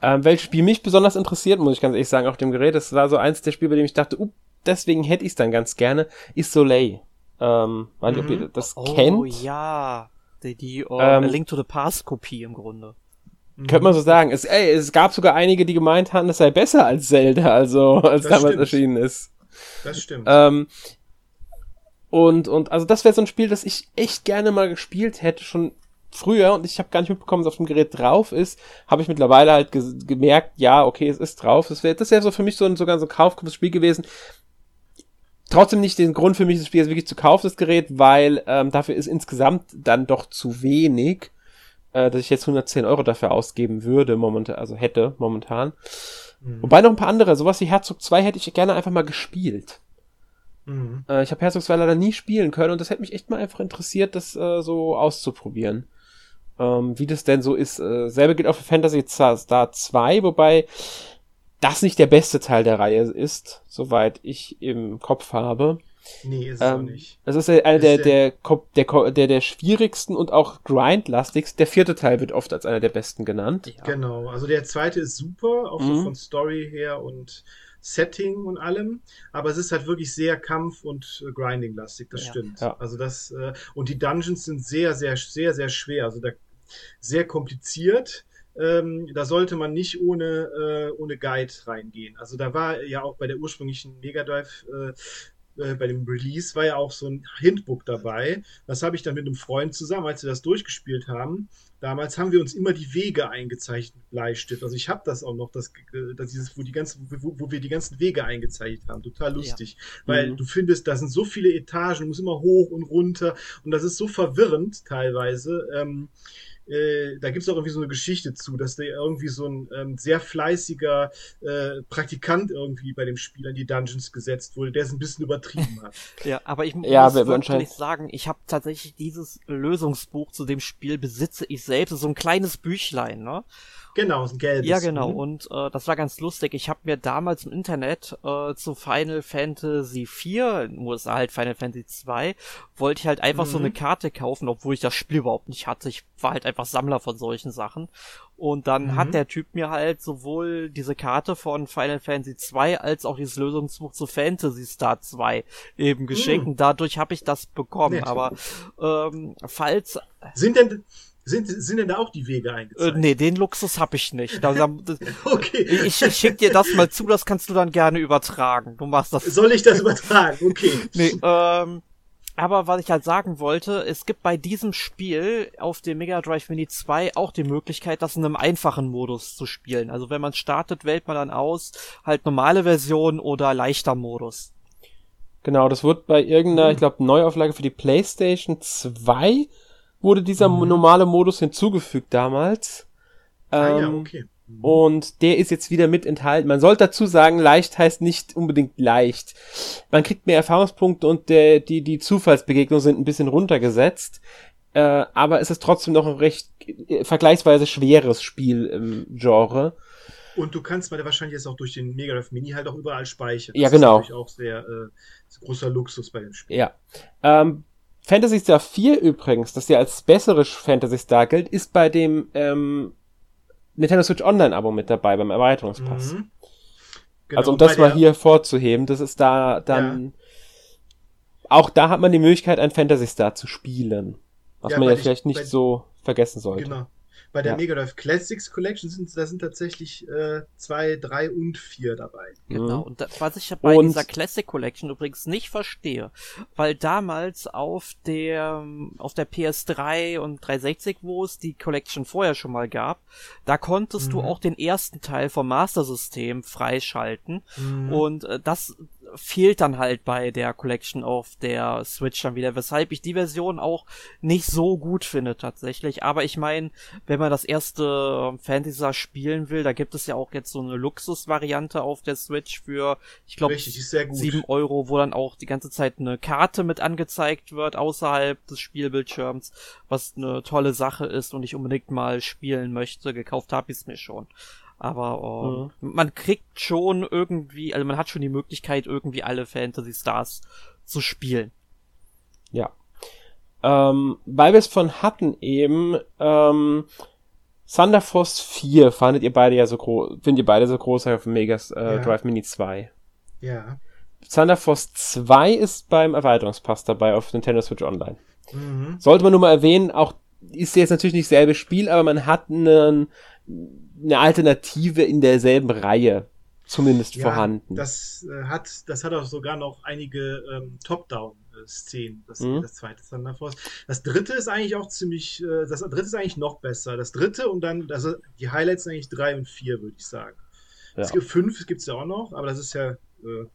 Ähm, welches Spiel mich besonders interessiert, muss ich ganz ehrlich sagen, auf dem Gerät, das war so eins der Spiele, bei dem ich dachte, uh, deswegen hätte ich es dann ganz gerne, ist Soleil. Ähm, weiß nicht, mhm. ob ihr das oh, kennt. Oh ja, die, die uh, ähm, Link to the Past Kopie im Grunde. Könnte man so sagen. Es, ey, es gab sogar einige, die gemeint haben, es sei besser als Zelda, also (laughs) als das damals stimmt. erschienen ist. Das stimmt. Ähm, und, und also das wäre so ein Spiel, das ich echt gerne mal gespielt hätte, schon früher, und ich habe gar nicht mitbekommen, dass auf dem Gerät drauf ist, habe ich mittlerweile halt ge gemerkt, ja, okay, es ist drauf. Das wäre das wär so für mich so ein sogar so ein Spiel gewesen. Trotzdem nicht den Grund für mich, das Spiel jetzt wirklich zu kaufen, das Gerät, weil ähm, dafür ist insgesamt dann doch zu wenig äh, dass ich jetzt 110 Euro dafür ausgeben würde, momentan, also hätte, momentan. Mhm. Wobei noch ein paar andere, sowas wie Herzog 2 hätte ich gerne einfach mal gespielt. Mhm. Äh, ich habe Herzog 2 leider nie spielen können und das hätte mich echt mal einfach interessiert, das äh, so auszuprobieren. Ähm, wie das denn so ist. Äh, selbe gilt auch für Fantasy Star 2, wobei das nicht der beste Teil der Reihe ist, soweit ich im Kopf habe. Nee, ist ähm, auch nicht. Das ist einer der, der, der, der, der schwierigsten und auch grindlastigsten. Der vierte Teil wird oft als einer der besten genannt. Ja. Genau, also der zweite ist super, auch mhm. so von Story her und Setting und allem, aber es ist halt wirklich sehr Kampf- und äh, Grinding-lastig, das ja. stimmt. Ja. Also das, äh, und die Dungeons sind sehr, sehr, sehr, sehr schwer, also da, sehr kompliziert. Ähm, da sollte man nicht ohne, äh, ohne Guide reingehen. Also da war ja auch bei der ursprünglichen Mega Drive äh, bei dem Release war ja auch so ein Hintbook dabei. Das habe ich dann mit einem Freund zusammen, als wir das durchgespielt haben. Damals haben wir uns immer die Wege eingezeichnet mit Bleistift. Also ich habe das auch noch, das, äh, das dieses, wo die ganzen, wo, wo, wir die ganzen Wege eingezeichnet haben. Total lustig. Ja. Weil mhm. du findest, da sind so viele Etagen, du musst immer hoch und runter und das ist so verwirrend teilweise. Ähm, äh, da gibt es auch irgendwie so eine Geschichte zu, dass der irgendwie so ein ähm, sehr fleißiger äh, Praktikant irgendwie bei dem Spiel an die Dungeons gesetzt wurde, der es ein bisschen übertrieben hat. (laughs) ja, aber ich ja, muss wirklich sagen, ich habe tatsächlich dieses Lösungsbuch zu dem Spiel besitze ich selbst, so ein kleines Büchlein, ne? Genau, ein gelbes. Ja, genau. Mhm. Und äh, das war ganz lustig. Ich habe mir damals im Internet äh, zu Final Fantasy 4, wo es halt Final Fantasy 2, wollte ich halt einfach mhm. so eine Karte kaufen, obwohl ich das Spiel überhaupt nicht hatte. Ich war halt einfach Sammler von solchen Sachen. Und dann mhm. hat der Typ mir halt sowohl diese Karte von Final Fantasy 2 als auch dieses Lösungsbuch zu Fantasy Star 2 eben geschenkt. Mhm. Und dadurch habe ich das bekommen. Nett. Aber ähm, falls. Sind denn sind, sind denn da auch die Wege eingezeichnet? Äh, nee, den Luxus hab ich nicht. Da, (laughs) okay. Ich, ich schick dir das mal zu, das kannst du dann gerne übertragen. Du machst das. Soll ich das übertragen? Okay. nee, ähm, aber was ich halt sagen wollte, es gibt bei diesem Spiel auf dem Mega Drive Mini 2 auch die Möglichkeit, das in einem einfachen Modus zu spielen. Also wenn man startet, wählt man dann aus, halt normale Version oder leichter Modus. Genau, das wird bei irgendeiner, hm. ich glaube, Neuauflage für die PlayStation 2 wurde dieser mhm. normale Modus hinzugefügt damals. Ah, ähm, ja, okay. Mhm. Und der ist jetzt wieder mit enthalten. Man sollte dazu sagen, leicht heißt nicht unbedingt leicht. Man kriegt mehr Erfahrungspunkte und der, die, die Zufallsbegegnungen sind ein bisschen runtergesetzt. Äh, aber es ist trotzdem noch ein recht äh, vergleichsweise schweres Spiel im Genre. Und du kannst bei der wahrscheinlich jetzt auch durch den Mega Drive Mini halt auch überall speichern. Das ja, genau. Das ist auch sehr äh, großer Luxus bei dem Spiel. Ja. Ähm, Fantasy Star 4 übrigens, das ja als bessere Fantasy Star gilt, ist bei dem ähm, Nintendo Switch Online Abo mit dabei, beim Erweiterungspass. Mhm. Genau, also um das mal hier vorzuheben, das ist da dann ja. auch da hat man die Möglichkeit, ein Fantasy Star zu spielen. Was ja, man ja vielleicht nicht so vergessen sollte. Genau. Bei der ja. Mega Drive Classics Collection sind da sind tatsächlich äh, zwei, drei und vier dabei. Genau. Mhm. Und das, was ich bei und dieser Classic Collection übrigens nicht verstehe, weil damals auf der auf der PS3 und 360, wo es die Collection vorher schon mal gab, da konntest mhm. du auch den ersten Teil vom Master System freischalten mhm. und äh, das fehlt dann halt bei der Collection auf der Switch dann wieder, weshalb ich die Version auch nicht so gut finde tatsächlich. Aber ich meine, wenn man das erste Fantasy spielen will, da gibt es ja auch jetzt so eine Luxus-Variante auf der Switch für, ich glaube, sieben Euro, wo dann auch die ganze Zeit eine Karte mit angezeigt wird außerhalb des Spielbildschirms, was eine tolle Sache ist und ich unbedingt mal spielen möchte. Gekauft habe ich es mir schon. Aber äh, mhm. man kriegt schon irgendwie, also man hat schon die Möglichkeit, irgendwie alle Fantasy Stars zu spielen. Ja. Ähm, weil wir es von hatten eben, ähm, Thunder Force 4 fandet ihr beide ja so groß, findet ihr beide so groß auf dem Megas äh, ja. Drive Mini 2. Ja. Thunder Force 2 ist beim Erweiterungspass dabei auf Nintendo Switch Online. Mhm. Sollte man nur mal erwähnen, auch ist jetzt natürlich nicht selbe Spiel, aber man hat einen eine Alternative in derselben Reihe zumindest ja, vorhanden. Das äh, hat, das hat auch sogar noch einige ähm, Top-Down-Szenen, das, mhm. das zweite Thunder Force. Das dritte ist eigentlich auch ziemlich, äh, das dritte ist eigentlich noch besser. Das dritte und dann, also die Highlights sind eigentlich drei und vier, würde ich sagen. Ja. Es gibt fünf, gibt es ja auch noch, aber das ist ja äh,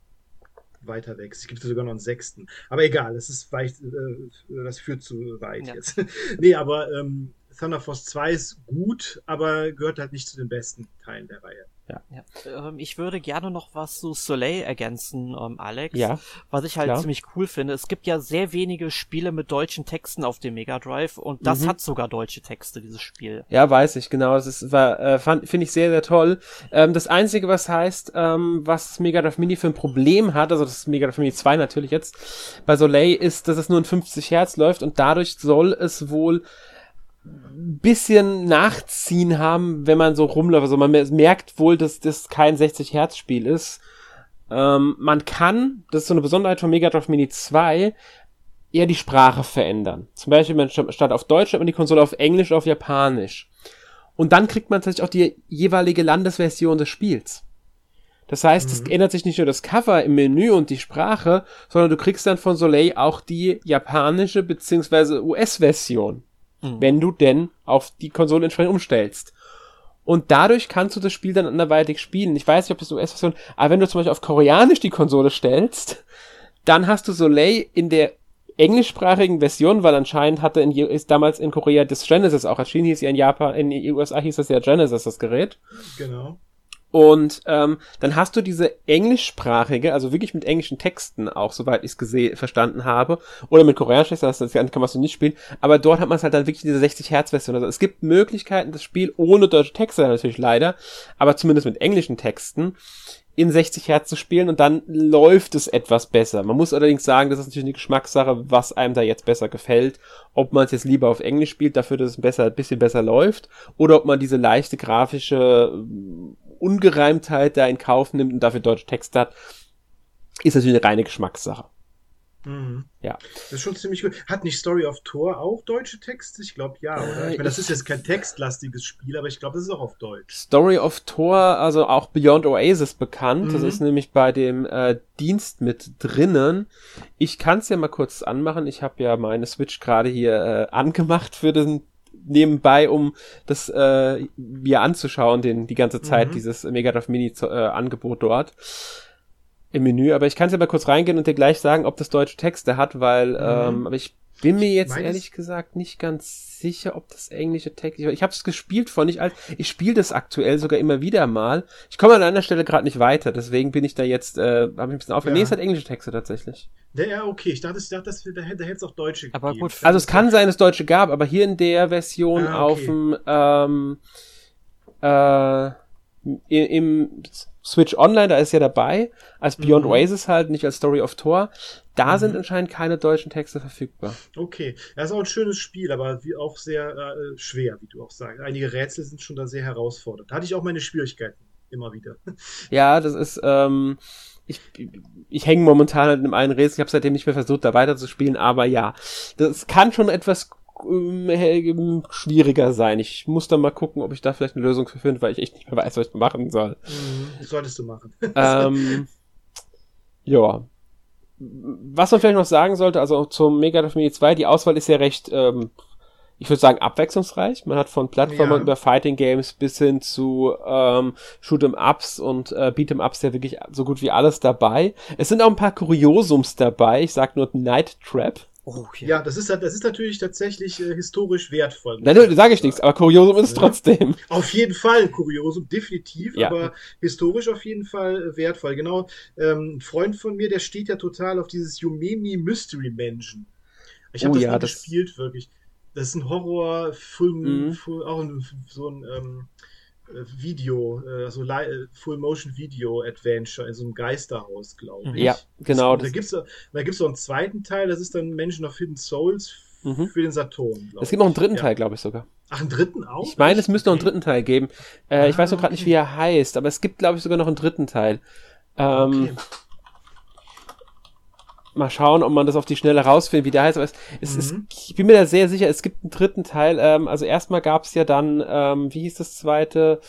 weiter weg. Es gibt sogar noch einen sechsten. Aber egal, das ist weit, äh, das führt zu weit ja. jetzt. (laughs) nee, aber ähm, Thunder Force 2 ist gut, aber gehört halt nicht zu den besten Teilen der Reihe. Ja. ja. Ähm, ich würde gerne noch was zu Soleil ergänzen, ähm, Alex. Ja. Was ich halt klar. ziemlich cool finde. Es gibt ja sehr wenige Spiele mit deutschen Texten auf dem Mega Drive und das mhm. hat sogar deutsche Texte, dieses Spiel. Ja, weiß ich, genau. Das ist, war, äh, finde ich sehr, sehr toll. Ähm, das Einzige, was heißt, ähm, was Mega Drive Mini für ein Problem hat, also das Mega Drive Mini 2 natürlich jetzt, bei Soleil ist, dass es nur in 50 Hertz läuft und dadurch soll es wohl bisschen Nachziehen haben, wenn man so rumläuft. Also man merkt wohl, dass das kein 60 Hertz Spiel ist. Ähm, man kann, das ist so eine Besonderheit von Mega Drive Mini 2, eher die Sprache verändern. Zum Beispiel, man statt auf Deutsch, hat man die Konsole auf Englisch, auf Japanisch. Und dann kriegt man tatsächlich auch die jeweilige Landesversion des Spiels. Das heißt, mhm. es ändert sich nicht nur das Cover im Menü und die Sprache, sondern du kriegst dann von Soleil auch die japanische bzw. US-Version mhm. wenn du denn auf die Konsole entsprechend umstellst. Und dadurch kannst du das Spiel dann anderweitig spielen. Ich weiß nicht, ob das US-Version, aber wenn du zum Beispiel auf Koreanisch die Konsole stellst, dann hast du Soleil in der englischsprachigen Version, weil anscheinend hatte in, ist damals in Korea das Genesis auch erschienen, hieß ja in Japan, in den USA hieß das ja Genesis, das Gerät. Genau. Und ähm, dann hast du diese englischsprachige, also wirklich mit englischen Texten auch, soweit ich es verstanden habe, oder mit koreanischen Texten, das, kann man so nicht spielen, aber dort hat man es halt dann wirklich diese 60 Hertz Version. Also es gibt Möglichkeiten, das Spiel ohne deutsche Texte natürlich leider, aber zumindest mit englischen Texten in 60 Hertz zu spielen und dann läuft es etwas besser. Man muss allerdings sagen, das ist natürlich eine Geschmackssache, was einem da jetzt besser gefällt. Ob man es jetzt lieber auf Englisch spielt, dafür, dass es besser, ein bisschen besser läuft, oder ob man diese leichte grafische Ungereimtheit da in Kauf nimmt und dafür deutsche Text hat, ist natürlich eine reine Geschmackssache. Mhm. Ja. Das ist schon ziemlich gut. Hat nicht Story of Tor auch deutsche Texte? Ich glaube ja, oder? Ich meine, das ist jetzt kein textlastiges Spiel, aber ich glaube, das ist auch auf Deutsch. Story of Tor, also auch Beyond Oasis bekannt. Mhm. Das ist nämlich bei dem äh, Dienst mit drinnen. Ich kann es ja mal kurz anmachen. Ich habe ja meine Switch gerade hier äh, angemacht für den nebenbei, um das äh, mir anzuschauen, den die ganze Zeit, mhm. dieses Mega Drive Mini äh, Angebot dort im Menü, aber ich kann es ja mal kurz reingehen und dir gleich sagen, ob das deutsche Texte hat, weil, mhm. ähm, aber ich bin mir jetzt Meines? ehrlich gesagt nicht ganz sicher, ob das englische Texte. Ich habe es gespielt vor nicht alt. Ich spiele das aktuell sogar immer wieder mal. Ich komme an einer Stelle gerade nicht weiter, deswegen bin ich da jetzt, äh, habe ich ein bisschen aufgehört. Ja. Nee, es hat englische Texte tatsächlich. Ja, ja, okay. Ich dachte, ich dachte das, da, da hätte es auch deutsche gegeben. Aber gut. Also es kann sein, dass es deutsche gab, aber hier in der Version ah, okay. auf dem ähm, äh, im Switch Online, da ist ja dabei, als Beyond mhm. Oasis halt, nicht als Story of Tor. Da mhm. sind anscheinend keine deutschen Texte verfügbar. Okay, das ist auch ein schönes Spiel, aber wie auch sehr äh, schwer, wie du auch sagst. Einige Rätsel sind schon da sehr herausfordernd. Da hatte ich auch meine Schwierigkeiten immer wieder. (laughs) Ja, das ist, ähm, ich, ich hänge momentan halt in einem einen Rätsel. Ich habe seitdem nicht mehr versucht, da weiterzuspielen, aber ja, das kann schon etwas ähm, schwieriger sein. Ich muss da mal gucken, ob ich da vielleicht eine Lösung für finde, weil ich echt nicht mehr weiß, was ich machen soll. Mhm, solltest du machen. (laughs) ähm, ja. Was man vielleicht noch sagen sollte, also zum Mega Drive Mini 2, die Auswahl ist ja recht, ähm, ich würde sagen, abwechslungsreich. Man hat von Plattformern ja. über Fighting Games bis hin zu ähm, Shoot'em Ups und äh, Beat'em Ups ja wirklich so gut wie alles dabei. Es sind auch ein paar Kuriosums dabei. Ich sag nur Night Trap. Oh, ja. ja, das ist, das ist natürlich tatsächlich äh, historisch wertvoll. Nein, sage ich nichts, aber Kuriosum ist ja. trotzdem. Auf jeden Fall Kuriosum, definitiv, ja. aber historisch auf jeden Fall äh, wertvoll. Genau, ähm, ein Freund von mir, der steht ja total auf dieses Yumemi Mystery Mansion. Ich habe oh, das ja, das gespielt, wirklich. Das ist ein Horror, Full, mhm. Auch ein, so ein ähm, Video, äh, so äh, Full Motion Video Adventure in so einem Geisterhaus, glaube ich. Ja, genau. Das, da gibt es da gibt's noch einen zweiten Teil, das ist dann Menschen of Hidden Souls mhm. für den Saturn. Es gibt noch einen dritten ja. Teil, glaube ich sogar. Ach, einen dritten auch? Ich meine, es müsste noch einen dritten Teil geben. Äh, ah, ich weiß noch gerade okay. nicht, wie er heißt, aber es gibt, glaube ich, sogar noch einen dritten Teil. Ähm, okay mal schauen, ob man das auf die Schnelle rausfindet, wie der heißt. Aber es, es mhm. ist, ich bin mir da sehr sicher, es gibt einen dritten Teil. Ähm, also erstmal gab es ja dann, ähm, wie hieß das zweite?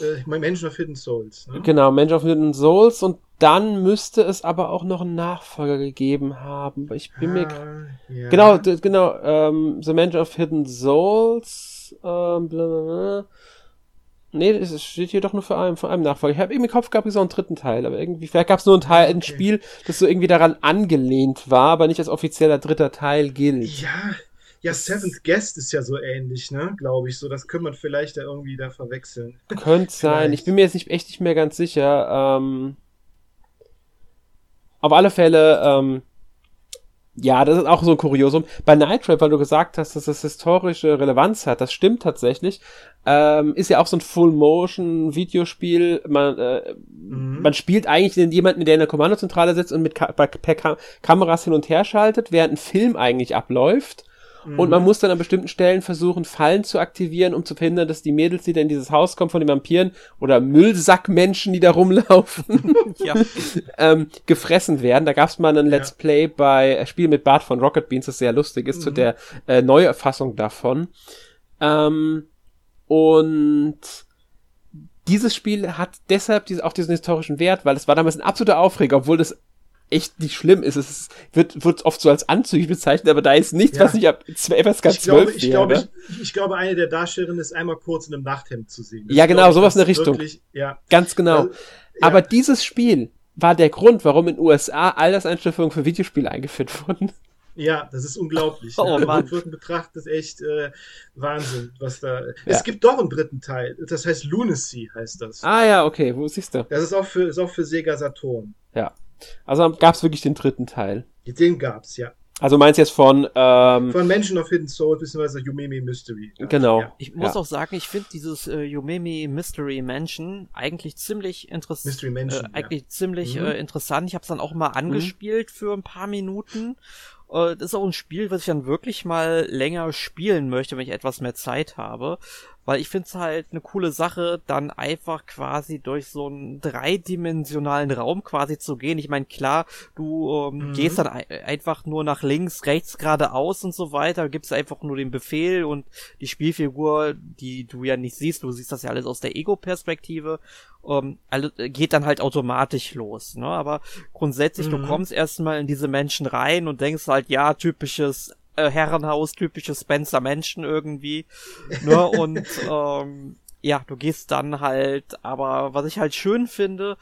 Äh, mein Menschen of Hidden Souls. Ne? Genau, Menschen of Hidden Souls. Und dann müsste es aber auch noch einen Nachfolger gegeben haben. Ich bin ah, mir ja. genau, genau, ähm, The Menschen of Hidden Souls. Ähm, blablabla. Nee, es steht hier doch nur für einen, für einen Nachfolger. Ich habe irgendwie im Kopf gab es auch einen dritten Teil, aber irgendwie, vielleicht gab es nur ein Teil, ein Spiel, das so irgendwie daran angelehnt war, aber nicht als offizieller dritter Teil gilt. Ja, ja, Seventh Guest ist ja so ähnlich, ne, glaube ich. So, das könnte man vielleicht da irgendwie da verwechseln. (laughs) Könnte sein. Ich bin mir jetzt nicht, echt nicht mehr ganz sicher. Ähm, auf alle Fälle, ähm, ja, das ist auch so ein Kuriosum. Bei Night Trap, weil du gesagt hast, dass das historische Relevanz hat, das stimmt tatsächlich. Ähm, ist ja auch so ein Full-Motion-Videospiel. Man, äh, mhm. man spielt eigentlich den, jemanden, der in der Kommandozentrale sitzt und mit Ka per Kam Kameras hin und her schaltet, während ein Film eigentlich abläuft. Und man mhm. muss dann an bestimmten Stellen versuchen, Fallen zu aktivieren, um zu verhindern, dass die Mädels, die dann in dieses Haus kommen von den Vampiren oder Müllsackmenschen, die da rumlaufen, (laughs) (laughs) ja. ähm, gefressen werden. Da gab es mal ein Let's ja. Play bei äh, Spiel mit Bart von Rocket Beans, das sehr lustig ist, mhm. zu der äh, Neuerfassung davon. Ähm, und dieses Spiel hat deshalb auch diesen historischen Wert, weil es war damals ein absoluter Aufreger, obwohl das echt nicht schlimm ist. Es wird, wird oft so als anzüglich bezeichnet, aber da ist nichts, ja. was nicht ab FSK 12 ich glaube, ich, glaube, ich, ich, glaube, eine der Darstellerinnen ist einmal kurz in einem Nachthemd zu sehen. Das ja, genau, sowas in der Richtung. Wirklich, ja. Ganz genau. Also, ja. Aber dieses Spiel war der Grund, warum in USA Alterseinstufungen für Videospiele eingeführt wurden. Ja, das ist unglaublich. (laughs) Oh, ja. Rückwirkend betrachtet echt äh, Wahnsinn, was da. Ja. Es gibt doch einen dritten Teil. Das heißt Lunacy heißt das. Ah ja, okay, wo siehst du? Das ist auch für, ist auch für Sega Saturn. Ja. Also gab es wirklich den dritten Teil. Den gab's, ja. Also meinst du jetzt von ähm, von Menschen of Hidden Soul bzw. Yumemi Mystery. Genau. Ja. Ich muss ja. auch sagen, ich finde dieses äh, Yumemi Mystery Mansion eigentlich ziemlich interessant. Mystery Mansion. Äh, eigentlich ja. ziemlich mhm. äh, interessant. Ich habe es dann auch mal mhm. angespielt mhm. für ein paar Minuten. Äh, das ist auch ein Spiel, was ich dann wirklich mal länger spielen möchte, wenn ich etwas mehr Zeit habe. Weil ich finde es halt eine coole Sache, dann einfach quasi durch so einen dreidimensionalen Raum quasi zu gehen. Ich meine, klar, du ähm, mhm. gehst dann einfach nur nach links, rechts, geradeaus und so weiter, gibst einfach nur den Befehl und die Spielfigur, die du ja nicht siehst, du siehst das ja alles aus der Ego-Perspektive, ähm, also geht dann halt automatisch los. Ne? Aber grundsätzlich, mhm. du kommst erstmal in diese Menschen rein und denkst halt, ja, typisches äh, Herrenhaus, typisches Spencer Menschen irgendwie. ne? (laughs) Und ähm, ja, du gehst dann halt, aber was ich halt schön finde,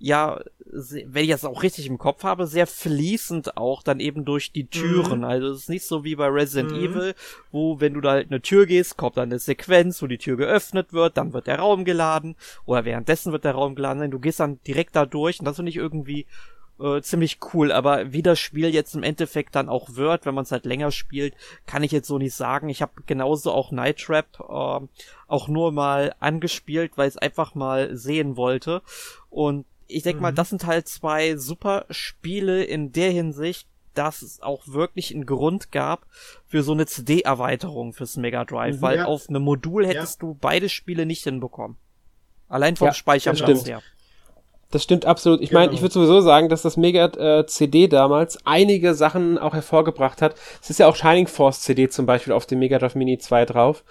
ja, wenn ich das auch richtig im Kopf habe, sehr fließend auch dann eben durch die Türen. Mhm. Also es ist nicht so wie bei Resident mhm. Evil, wo wenn du da halt eine Tür gehst, kommt dann eine Sequenz, wo die Tür geöffnet wird, dann wird der Raum geladen oder währenddessen wird der Raum geladen. Du gehst dann direkt da durch und das finde ich irgendwie äh, ziemlich cool, aber wie das Spiel jetzt im Endeffekt dann auch wird, wenn man es halt länger spielt, kann ich jetzt so nicht sagen. Ich habe genauso auch Night Trap äh, auch nur mal angespielt, weil ich es einfach mal sehen wollte. Und ich denke mhm. mal, das sind halt zwei super Spiele in der Hinsicht, dass es auch wirklich einen Grund gab für so eine CD-Erweiterung fürs Mega Drive, mhm, weil ja. auf einem Modul hättest ja. du beide Spiele nicht hinbekommen. Allein vom ja, Speicherplatz her. Das stimmt absolut. Ich genau. meine, ich würde sowieso sagen, dass das Mega äh, CD damals einige Sachen auch hervorgebracht hat. Es ist ja auch Shining Force CD zum Beispiel auf dem Mega Drive Mini 2 drauf.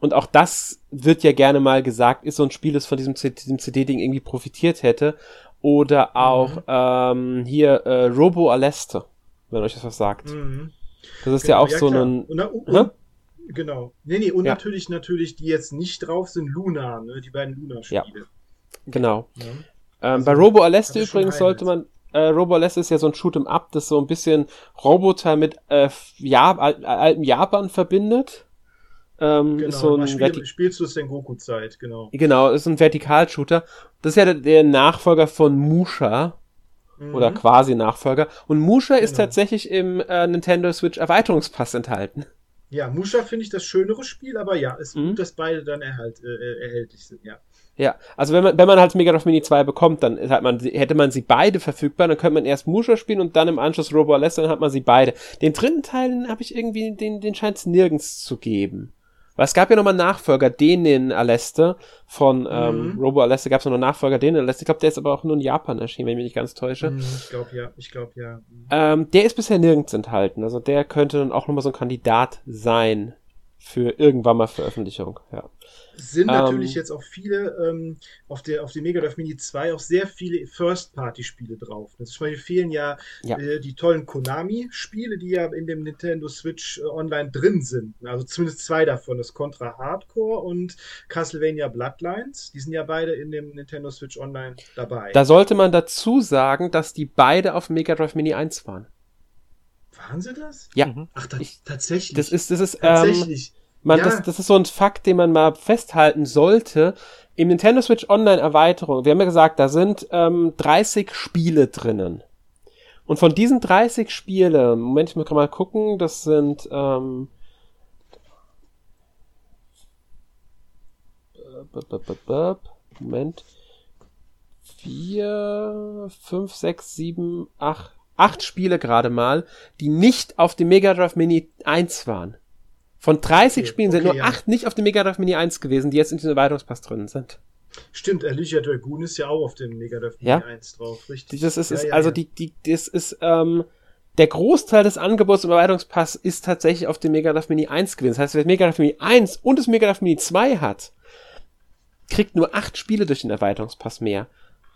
Und auch das wird ja gerne mal gesagt, ist so ein Spiel, das von diesem, diesem CD-Ding irgendwie profitiert hätte. Oder auch mhm. ähm, hier äh, Robo Aleste, wenn euch das was sagt. Mhm. Das ist genau, ja auch ja, so klar. ein. Und, und, genau. Nee, nee, und ja. natürlich, natürlich, die jetzt nicht drauf sind, Luna, ne? Die beiden Luna-Spiele. Ja. Genau. Ja. Ähm, also, bei Robo Aleste übrigens sollte man. Äh, Robo Aleste ist ja so ein Shoot'em Up, das so ein bisschen Roboter mit äh, ja, altem Japan verbindet. Ähm, genau, ist so ein spiel, spielst du Sengoku-Zeit, genau. Genau, ist ein Vertikalshooter. Das ist ja der, der Nachfolger von Musha. Mhm. Oder quasi Nachfolger. Und Musha genau. ist tatsächlich im äh, Nintendo Switch Erweiterungspass enthalten. Ja, Musha finde ich das schönere Spiel, aber ja, es ist mhm. gut, dass beide dann erhalt, äh, erhältlich sind, ja. Ja, also wenn man, wenn man halt Mega Drive Mini 2 bekommt, dann hat man, hätte man sie beide verfügbar, dann könnte man erst Musha spielen und dann im Anschluss Robo Alessa, dann hat man sie beide. Den dritten Teil habe ich irgendwie, den, den scheint es nirgends zu geben. Weil es gab ja nochmal Nachfolger, den in Aleste von ähm, mhm. Robo Aleste gab es noch einen Nachfolger, den in Aleste. Ich glaube, der ist aber auch nur in Japan erschienen, wenn ich mich nicht ganz täusche. Mhm, ich glaube ja, ich glaube ja. Mhm. Ähm, der ist bisher nirgends enthalten. Also der könnte dann auch nochmal so ein Kandidat sein für irgendwann mal Veröffentlichung. Ja sind natürlich ähm, jetzt auch viele ähm, auf der auf dem Mega Drive Mini 2 auch sehr viele First-Party-Spiele drauf. Das zum Beispiel fehlen ja, ja. Äh, die tollen Konami-Spiele, die ja in dem Nintendo Switch äh, Online drin sind. Also zumindest zwei davon, das Contra Hardcore und Castlevania Bloodlines. Die sind ja beide in dem Nintendo Switch Online dabei. Da sollte man dazu sagen, dass die beide auf Mega Drive Mini 1 waren. Waren sie das? Ja. Ach, da, ich, tatsächlich. Das ist, das ist, tatsächlich. Ähm, man, ja. das, das ist so ein Fakt, den man mal festhalten sollte. Im Nintendo Switch Online Erweiterung, wir haben ja gesagt, da sind ähm, 30 Spiele drinnen. Und von diesen 30 Spiele, Moment, ich muss mal gucken, das sind ähm, Moment. Vier, fünf, sechs, sieben, acht, acht Spiele gerade mal, die nicht auf dem Mega Drive Mini 1 waren. Von 30 okay, Spielen sind okay, nur ja. 8 nicht auf dem Mega Drive Mini 1 gewesen, die jetzt in diesem Erweiterungspass drin sind. Stimmt, Alicia Dragoon ist ja auch auf dem Mega Drive Mini ja? 1 drauf, richtig. Das ist, ja, ist also die, die, das ist, ähm, der Großteil des Angebots im Erweiterungspass ist tatsächlich auf dem Mega Drive Mini 1 gewesen. Das heißt, wer Mega Drive Mini 1 und das Mega Drive Mini 2 hat, kriegt nur 8 Spiele durch den Erweiterungspass mehr.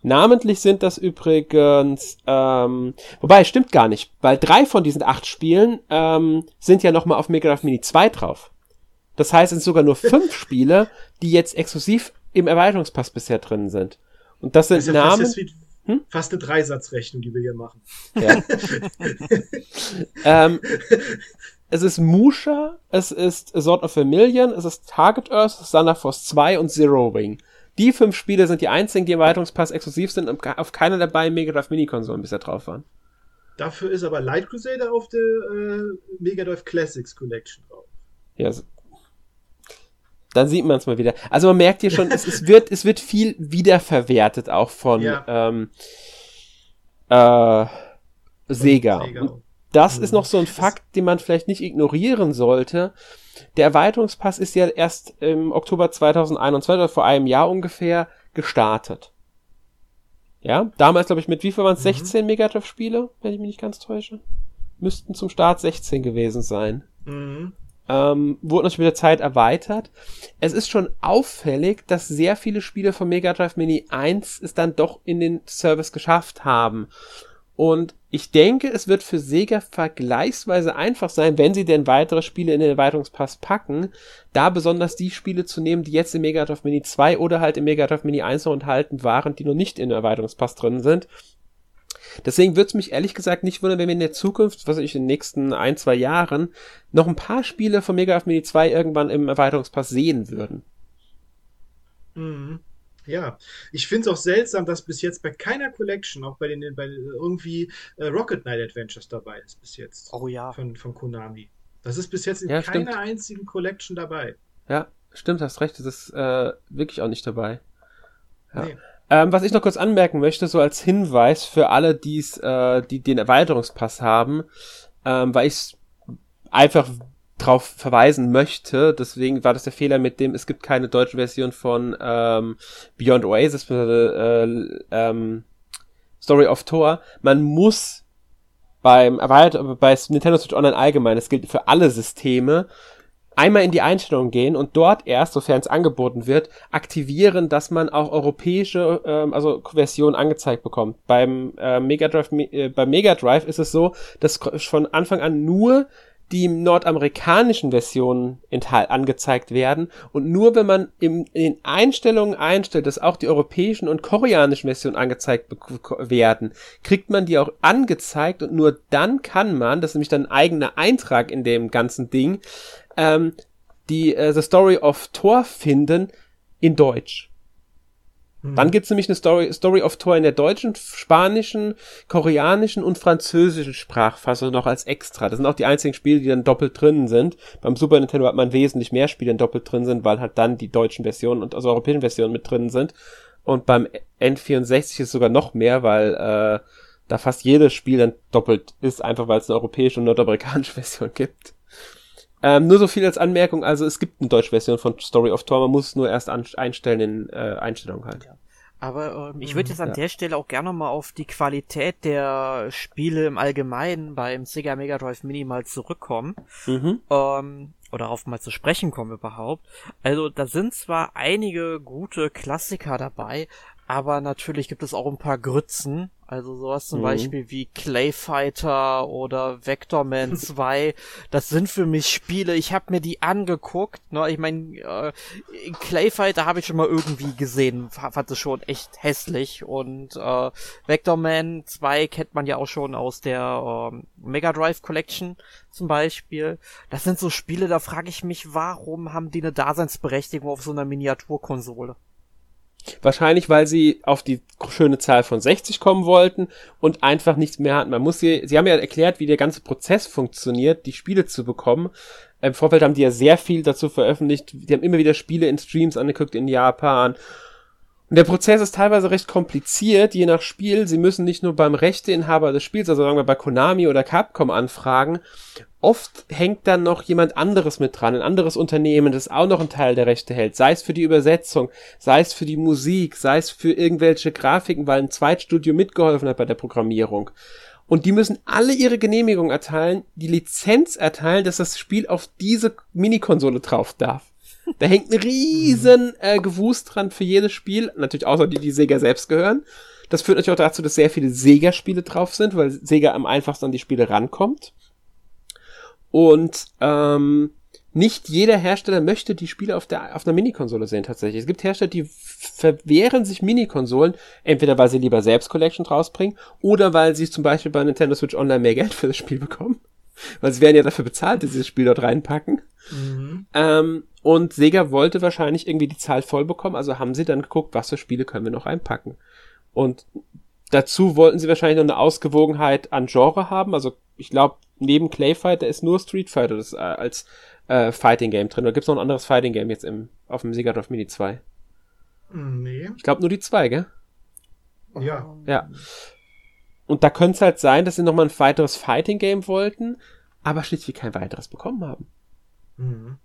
Namentlich sind das übrigens, ähm, wobei, stimmt gar nicht, weil drei von diesen acht Spielen ähm, sind ja nochmal auf Mega Drive Mini 2 drauf. Das heißt, es sind sogar nur fünf (laughs) Spiele, die jetzt exklusiv im Erweiterungspass bisher drin sind. Und das sind also, Namen. Wie, Hm? Fast eine Dreisatzrechnung, die wir hier machen. Ja. (laughs) ähm, es ist Musha, es ist A Sword of Vermilion, es ist Target Earth, Thunder Force 2 und Zero Wing. Die fünf Spiele sind die einzigen, die im Erweiterungspass exklusiv sind und auf keiner der beiden Mega Drive Mini-Konsolen bisher drauf waren. Dafür ist aber Light Crusader auf der äh, Mega Drive Classics Collection drauf. Ja, dann sieht man es mal wieder. Also man merkt hier schon, es, es, wird, es wird viel wiederverwertet auch von ja. ähm, äh, Sega. Sega. Und das mhm. ist noch so ein Fakt, den man vielleicht nicht ignorieren sollte. Der Erweiterungspass ist ja erst im Oktober 2021, also vor einem Jahr ungefähr, gestartet. Ja, damals glaube ich mit wie viel waren es? Mhm. 16 Megadrive-Spiele, wenn ich mich nicht ganz täusche. Müssten zum Start 16 gewesen sein. Mhm ähm, wurde natürlich mit der Zeit erweitert. Es ist schon auffällig, dass sehr viele Spiele von Mega Drive Mini 1 es dann doch in den Service geschafft haben. Und ich denke, es wird für Sega vergleichsweise einfach sein, wenn sie denn weitere Spiele in den Erweiterungspass packen, da besonders die Spiele zu nehmen, die jetzt im Mega Drive Mini 2 oder halt im Mega Drive Mini 1 noch enthalten waren, die noch nicht in den Erweiterungspass drin sind Deswegen würde es mich ehrlich gesagt nicht wundern, wenn wir in der Zukunft, was ich in den nächsten ein, zwei Jahren, noch ein paar Spiele von Mega Drive Mini 2 irgendwann im Erweiterungspass sehen würden. Mhm. Ja, ich finde es auch seltsam, dass bis jetzt bei keiner Collection, auch bei den bei irgendwie äh, Rocket Knight Adventures dabei ist bis jetzt. Oh ja. Von, von Konami. Das ist bis jetzt in ja, keiner stimmt. einzigen Collection dabei. Ja, stimmt, hast recht, das ist äh, wirklich auch nicht dabei. Ja. Nee. Ähm, was ich noch kurz anmerken möchte, so als Hinweis für alle, die's, äh, die den Erweiterungspass haben, ähm, weil ich einfach drauf verweisen möchte, deswegen war das der Fehler mit dem, es gibt keine deutsche Version von ähm, Beyond Oasis, äh, ähm, Story of Thor. Man muss beim bei Nintendo Switch Online allgemein, das gilt für alle Systeme, einmal in die Einstellungen gehen und dort erst, sofern es angeboten wird, aktivieren, dass man auch europäische, ähm, also Versionen angezeigt bekommt. Beim äh, Mega Drive, äh, beim Mega Drive ist es so, dass von Anfang an nur die nordamerikanischen Versionen angezeigt werden und nur wenn man im, in den Einstellungen einstellt, dass auch die europäischen und koreanischen Versionen angezeigt werden, kriegt man die auch angezeigt und nur dann kann man, das ist nämlich dann ein eigener Eintrag in dem ganzen Ding, ähm, die äh, The Story of Thor finden in Deutsch. Mhm. Dann gibt's nämlich eine Story, Story of Thor in der deutschen, spanischen, koreanischen und französischen Sprachfassung noch als extra. Das sind auch die einzigen Spiele, die dann doppelt drin sind. Beim Super Nintendo hat man wesentlich mehr Spiele, die doppelt drin sind, weil halt dann die deutschen Versionen und also europäischen Versionen mit drin sind. Und beim N64 ist sogar noch mehr, weil äh, da fast jedes Spiel dann doppelt ist, einfach weil es eine europäische und nordamerikanische (laughs) Version gibt. Ähm, nur so viel als Anmerkung, also es gibt eine deutsche Version von Story of Thor, man muss es nur erst einstellen in äh, Einstellungen halt. Ja. Aber ähm, ich würde jetzt an ja. der Stelle auch gerne mal auf die Qualität der Spiele im Allgemeinen beim Sega Mega Drive Mini mal zurückkommen. Mhm. Ähm, oder darauf mal zu sprechen kommen überhaupt. Also da sind zwar einige gute Klassiker dabei, aber natürlich gibt es auch ein paar Grützen. Also sowas zum mhm. Beispiel wie Clayfighter oder Vectorman (laughs) 2. Das sind für mich Spiele, ich habe mir die angeguckt. Ne? Ich meine, äh, Clayfighter habe ich schon mal irgendwie gesehen. Fand es schon echt hässlich. Und äh, Vectorman 2 kennt man ja auch schon aus der äh, Mega Drive Collection zum Beispiel. Das sind so Spiele, da frage ich mich, warum haben die eine Daseinsberechtigung auf so einer Miniaturkonsole? Wahrscheinlich, weil sie auf die schöne Zahl von 60 kommen wollten und einfach nichts mehr hatten. Man muss sie, sie haben ja erklärt, wie der ganze Prozess funktioniert, die Spiele zu bekommen. Im Vorfeld haben die ja sehr viel dazu veröffentlicht. Die haben immer wieder Spiele in Streams angeguckt in Japan der Prozess ist teilweise recht kompliziert, je nach Spiel. Sie müssen nicht nur beim Rechteinhaber des Spiels, also sagen wir bei Konami oder Capcom anfragen. Oft hängt dann noch jemand anderes mit dran, ein anderes Unternehmen, das auch noch einen Teil der Rechte hält. Sei es für die Übersetzung, sei es für die Musik, sei es für irgendwelche Grafiken, weil ein Zweitstudio mitgeholfen hat bei der Programmierung. Und die müssen alle ihre Genehmigung erteilen, die Lizenz erteilen, dass das Spiel auf diese Minikonsole drauf darf. Da hängt ein riesen äh, Gewust dran für jedes Spiel. Natürlich außer die, die Sega selbst gehören. Das führt natürlich auch dazu, dass sehr viele Sega-Spiele drauf sind, weil Sega am einfachsten an die Spiele rankommt. Und ähm, nicht jeder Hersteller möchte die Spiele auf der auf einer Minikonsole sehen tatsächlich. Es gibt Hersteller, die verwehren sich Minikonsolen, entweder weil sie lieber selbst Collections rausbringen oder weil sie zum Beispiel bei Nintendo Switch Online mehr Geld für das Spiel bekommen. Weil sie werden ja dafür bezahlt, dass sie das Spiel dort reinpacken. Mhm. Ähm, und Sega wollte wahrscheinlich irgendwie die Zahl voll bekommen, also haben sie dann geguckt, was für Spiele können wir noch reinpacken. Und dazu wollten sie wahrscheinlich noch eine Ausgewogenheit an Genre haben. Also ich glaube, neben Clay Fighter ist nur Street Fighter das, äh, als äh, Fighting Game drin. Oder gibt es noch ein anderes Fighting Game jetzt im, auf dem Sega Drive Mini 2? Nee. Ich glaube nur die zwei, gell? Ja. Ja. Und da könnte es halt sein, dass sie nochmal ein weiteres Fighting Game wollten, aber schließlich kein weiteres bekommen haben. Mhm.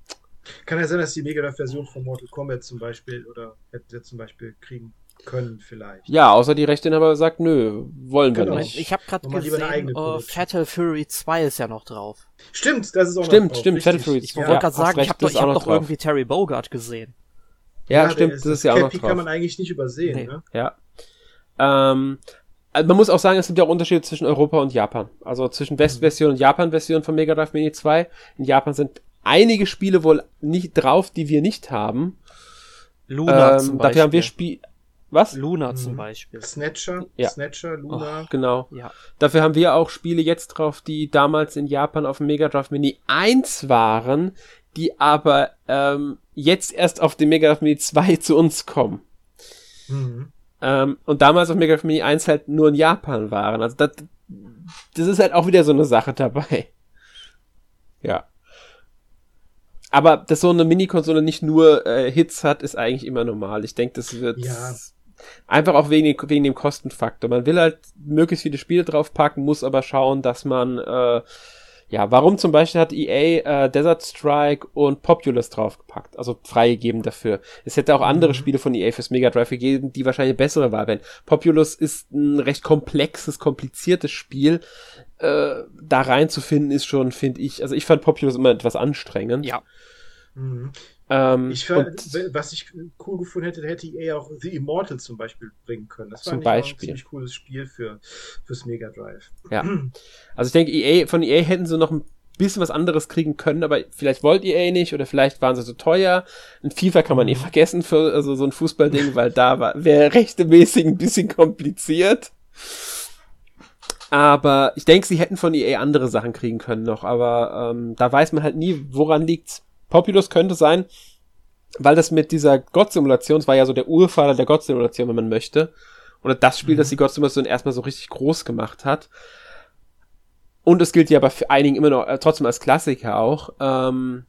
Kann ja sein, dass die Mega Version von Mortal Kombat zum Beispiel oder hätten sie zum Beispiel kriegen können vielleicht. Ja, außer die Rechteinhaber sagt, nö, wollen wir genau. nicht. Ich habe gerade gesehen, uh, Fatal Fury 2 ist ja noch drauf. Stimmt, das ist auch stimmt, noch drauf. Stimmt, Fatal Fury 2. Ich wollte ja, gerade sagen, ich habe doch, hab doch irgendwie Terry Bogard gesehen. Ja, ja stimmt, ist, das ist ja auch noch drauf. kann man eigentlich nicht übersehen, nee. ne? Ja. Ähm, also man muss auch sagen, es gibt ja auch Unterschiede zwischen Europa und Japan. Also zwischen Westversion mhm. und Japan-Version von Mega Drive Mini 2. In Japan sind einige Spiele wohl nicht drauf, die wir nicht haben. Luna ähm, zum Beispiel. Dafür haben wir Spiel, was? Luna mhm. zum Beispiel. Snatcher, ja. Snatcher, Luna. Oh, genau. Ja. Dafür haben wir auch Spiele jetzt drauf, die damals in Japan auf dem Mega Drive Mini 1 waren, die aber ähm, jetzt erst auf dem Mega Drive Mini 2 zu uns kommen. Mhm. Ähm, und damals auf Mega Drive Mini 1 halt nur in Japan waren. Also das, das ist halt auch wieder so eine Sache dabei. Ja. Aber dass so eine Mini-Konsole nicht nur äh, Hits hat, ist eigentlich immer normal. Ich denke, das wird ja. Einfach auch wegen, wegen dem Kostenfaktor. Man will halt möglichst viele Spiele draufpacken, muss aber schauen, dass man, äh, ja, warum zum Beispiel hat EA äh, Desert Strike und Populous draufgepackt, also freigegeben dafür. Es hätte auch andere mhm. Spiele von EA fürs Mega Drive gegeben, die wahrscheinlich bessere waren. Populous ist ein recht komplexes, kompliziertes Spiel. Äh, da reinzufinden ist schon, finde ich, also ich fand Populous immer etwas anstrengend. Ja. Mhm. Ähm, ich fand, was ich cool gefunden hätte, hätte EA auch The Immortal zum Beispiel bringen können. Das war ein ziemlich cooles Spiel für, fürs Mega Drive. Ja. (clears throat) Also ich denke, EA, von EA hätten sie noch ein bisschen was anderes kriegen können, aber vielleicht wollt EA nicht oder vielleicht waren sie so teuer. Ein FIFA kann man eh mhm. vergessen für also so ein Fußballding, weil da wäre rechtemäßig ein bisschen kompliziert. Aber ich denke, sie hätten von EA andere Sachen kriegen können noch, aber ähm, da weiß man halt nie, woran liegt's. Populous könnte sein, weil das mit dieser Gott-Simulation, es war ja so der Urvater der Gott-Simulation, wenn man möchte, oder das Spiel, mhm. das die Gott-Simulation erstmal so richtig groß gemacht hat. Und es gilt ja aber für einigen immer noch äh, trotzdem als Klassiker auch. Ähm,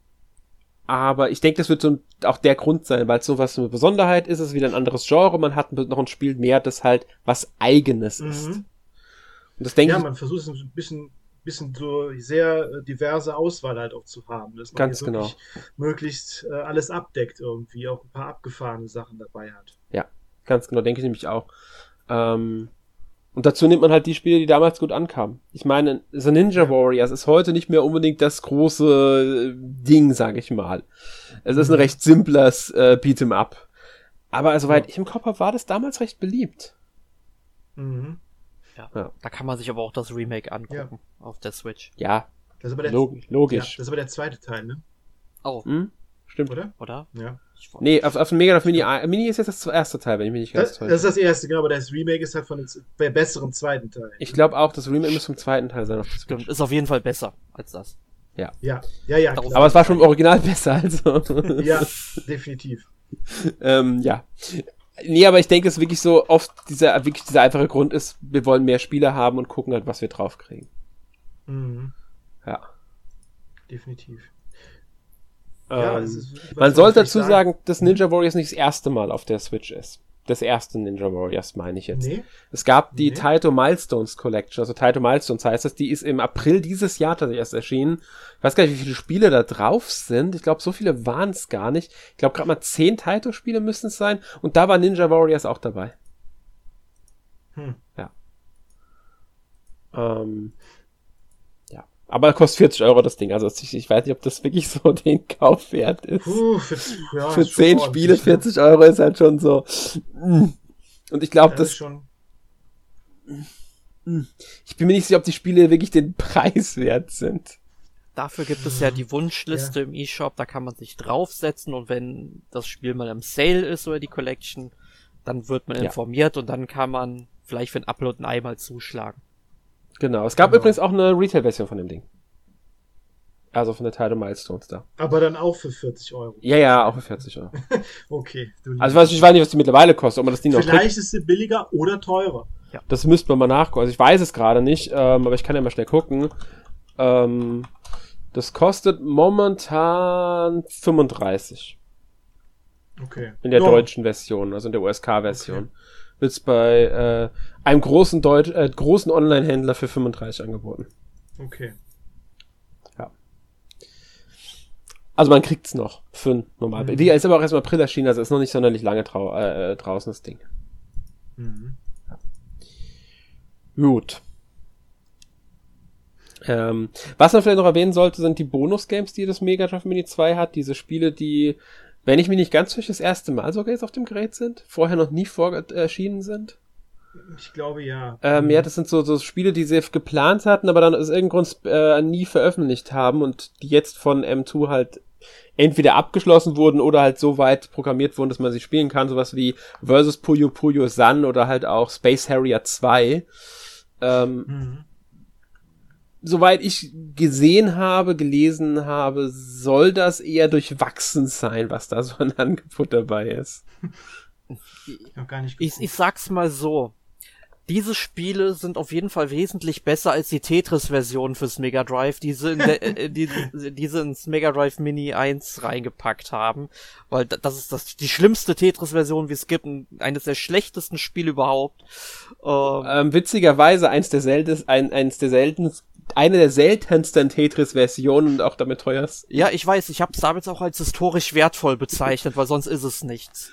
aber ich denke, das wird so auch der Grund sein, weil es so was eine Besonderheit ist, es ist wieder ein anderes Genre, man hat noch ein Spiel mehr, das halt was eigenes mhm. ist. Und das denke ja, ich. Ja, man versucht es ein bisschen bisschen so sehr äh, diverse Auswahl halt auch zu haben. Dass man Ganz genau. möglichst äh, alles abdeckt irgendwie, auch ein paar abgefahrene Sachen dabei hat. Ja, ganz genau, denke ich nämlich auch. Ähm, und dazu nimmt man halt die Spiele, die damals gut ankamen. Ich meine, The Ninja Warriors ist heute nicht mehr unbedingt das große äh, Ding, sage ich mal. Es ist ein mhm. recht simples äh, Beat'em Up. Aber soweit ich im Kopf habe, war das damals recht beliebt. Mhm. Ja. ja. Da kann man sich aber auch das Remake angucken ja. auf der Switch. Ja. Das ist aber der, Log logisch. Ja, das ist aber der zweite Teil, ne? Oh. Hm? Stimmt. Oder? Oder? Ja. Nee, auf, auf dem Mega auf Mini, Mini ist jetzt das erste Teil, wenn ich mich nicht ganz täusche. Das ist das erste, genau, aber das Remake ist halt von dem besseren zweiten Teil. Ich glaube auch, das Remake muss vom zweiten Teil sein. Stimmt, ist auf jeden Fall besser als das. Ja. Ja, ja, ja. Aber es war schon im Original besser, also. ja, (laughs) definitiv. ähm, ja. Nee, aber ich denke, es ist wirklich so oft dieser, wirklich dieser einfache Grund ist, wir wollen mehr Spieler haben und gucken halt, was wir draufkriegen. Mhm. Ja. Definitiv. Ähm, ja, ist, man sollte dazu sagen, sagen, dass Ninja Warriors nicht das erste Mal auf der Switch ist des ersten Ninja Warriors, meine ich jetzt. Nee. Es gab die nee. Taito Milestones Collection, also Taito Milestones heißt das, die ist im April dieses Jahr tatsächlich erst erschienen. Ich weiß gar nicht, wie viele Spiele da drauf sind. Ich glaube, so viele waren es gar nicht. Ich glaube, gerade mal zehn Taito-Spiele müssen es sein. Und da war Ninja Warriors auch dabei. Hm. Ja. Ähm, aber kostet 40 Euro das Ding. Also ich, ich, weiß nicht, ob das wirklich so den Kauf wert ist. Puh, für, ja, für 10 Spiele 40 ne? Euro ist halt schon so. Mm. Und ich glaube, ja, das. Schon... Mm. Ich bin mir nicht sicher, ob die Spiele wirklich den (laughs) Preis wert sind. Dafür gibt es ja die Wunschliste ja. im eShop, da kann man sich draufsetzen und wenn das Spiel mal im Sale ist oder die Collection, dann wird man ja. informiert und dann kann man vielleicht für ein Upload ein einmal zuschlagen. Genau. Es gab genau. übrigens auch eine Retail-Version von dem Ding. Also von der Teile Milestones da. Aber dann auch für 40 Euro. Ja, ja, auch für 40 Euro. (laughs) okay. also weiß, ich weiß nicht, was die mittlerweile kostet, ob man das Ding noch Vielleicht ist sie billiger oder teurer. Ja. Das müsste man mal nachgucken. Also ich weiß es gerade nicht, ähm, aber ich kann ja mal schnell gucken. Ähm, das kostet momentan 35. Okay. In der ja. deutschen Version, also in der USK-Version. Okay. Wird es bei äh, einem großen, Deut äh, großen Online-Händler für 35 angeboten. Okay. Also man kriegt's noch für ein normal. Mhm. Die ist aber auch erst im April erschienen, also ist noch nicht sonderlich lange trau äh, draußen das Ding. Mhm. Ja. Gut. Ähm, was man vielleicht noch erwähnen sollte, sind die Bonus-Games, die das Mega Drive Mini 2 hat. Diese Spiele, die, wenn ich mich nicht ganz täusche, das erste Mal sogar jetzt auf dem Gerät sind, vorher noch nie vor erschienen sind. Ich glaube ja. Ähm, ja, das sind so, so Spiele, die sie geplant hatten, aber dann aus irgendeinem Grund äh, nie veröffentlicht haben und die jetzt von M2 halt entweder abgeschlossen wurden oder halt so weit programmiert wurden, dass man sie spielen kann. Sowas wie Versus Puyo Puyo Sun oder halt auch Space Harrier 2. Ähm, mhm. Soweit ich gesehen habe, gelesen habe, soll das eher durchwachsen sein, was da so ein (laughs) Angebot dabei ist. Ich, ich, ich sag's mal so diese Spiele sind auf jeden Fall wesentlich besser als die Tetris-Version fürs Mega Drive, die sie, in der, (laughs) äh, die, die sie ins Mega Drive Mini 1 reingepackt haben. Weil das ist das, die schlimmste Tetris-Version, wie es gibt, eines der schlechtesten Spiele überhaupt. Ähm, ähm, witzigerweise eins der seltensten, ein, eins der seltensten eine der seltensten Tetris-Versionen und auch damit teuerst. Ja, ich weiß, ich habe es damals auch als historisch wertvoll bezeichnet, weil sonst ist es nichts.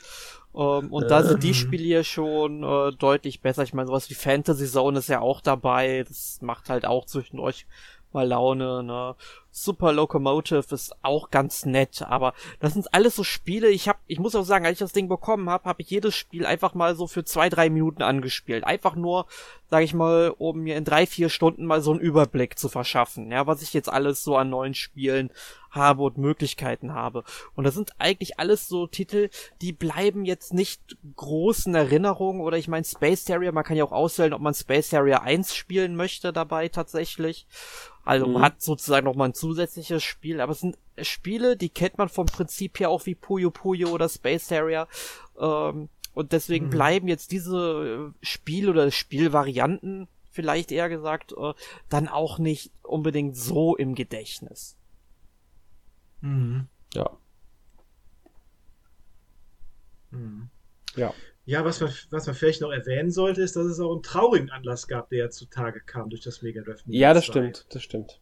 Ähm, und da sind die ähm. Spiele hier schon äh, deutlich besser. Ich meine, sowas wie Fantasy Zone ist ja auch dabei. Das macht halt auch zwischendurch mal Laune, ne? Super Locomotive ist auch ganz nett, aber das sind alles so Spiele, ich hab, ich muss auch sagen, als ich das Ding bekommen habe, habe ich jedes Spiel einfach mal so für zwei, drei Minuten angespielt. Einfach nur, sag ich mal, um mir in drei, vier Stunden mal so einen Überblick zu verschaffen, ja, was ich jetzt alles so an neuen Spielen habe und Möglichkeiten habe. Und das sind eigentlich alles so Titel, die bleiben jetzt nicht großen Erinnerungen oder ich meine Space Harrier, man kann ja auch auswählen, ob man Space Harrier 1 spielen möchte dabei tatsächlich. Also man mhm. hat sozusagen noch mal ein zusätzliches Spiel, aber es sind Spiele, die kennt man vom Prinzip her auch wie Puyo Puyo oder Space Harrier. Ähm, und deswegen mhm. bleiben jetzt diese Spiel- oder Spielvarianten, vielleicht eher gesagt, äh, dann auch nicht unbedingt so im Gedächtnis. Mhm. Ja. Mhm. Ja. Ja, was man, was man vielleicht noch erwähnen sollte, ist, dass es auch einen traurigen Anlass gab, der ja zutage kam durch das Mega Drive. Ja, das 2. stimmt, das stimmt.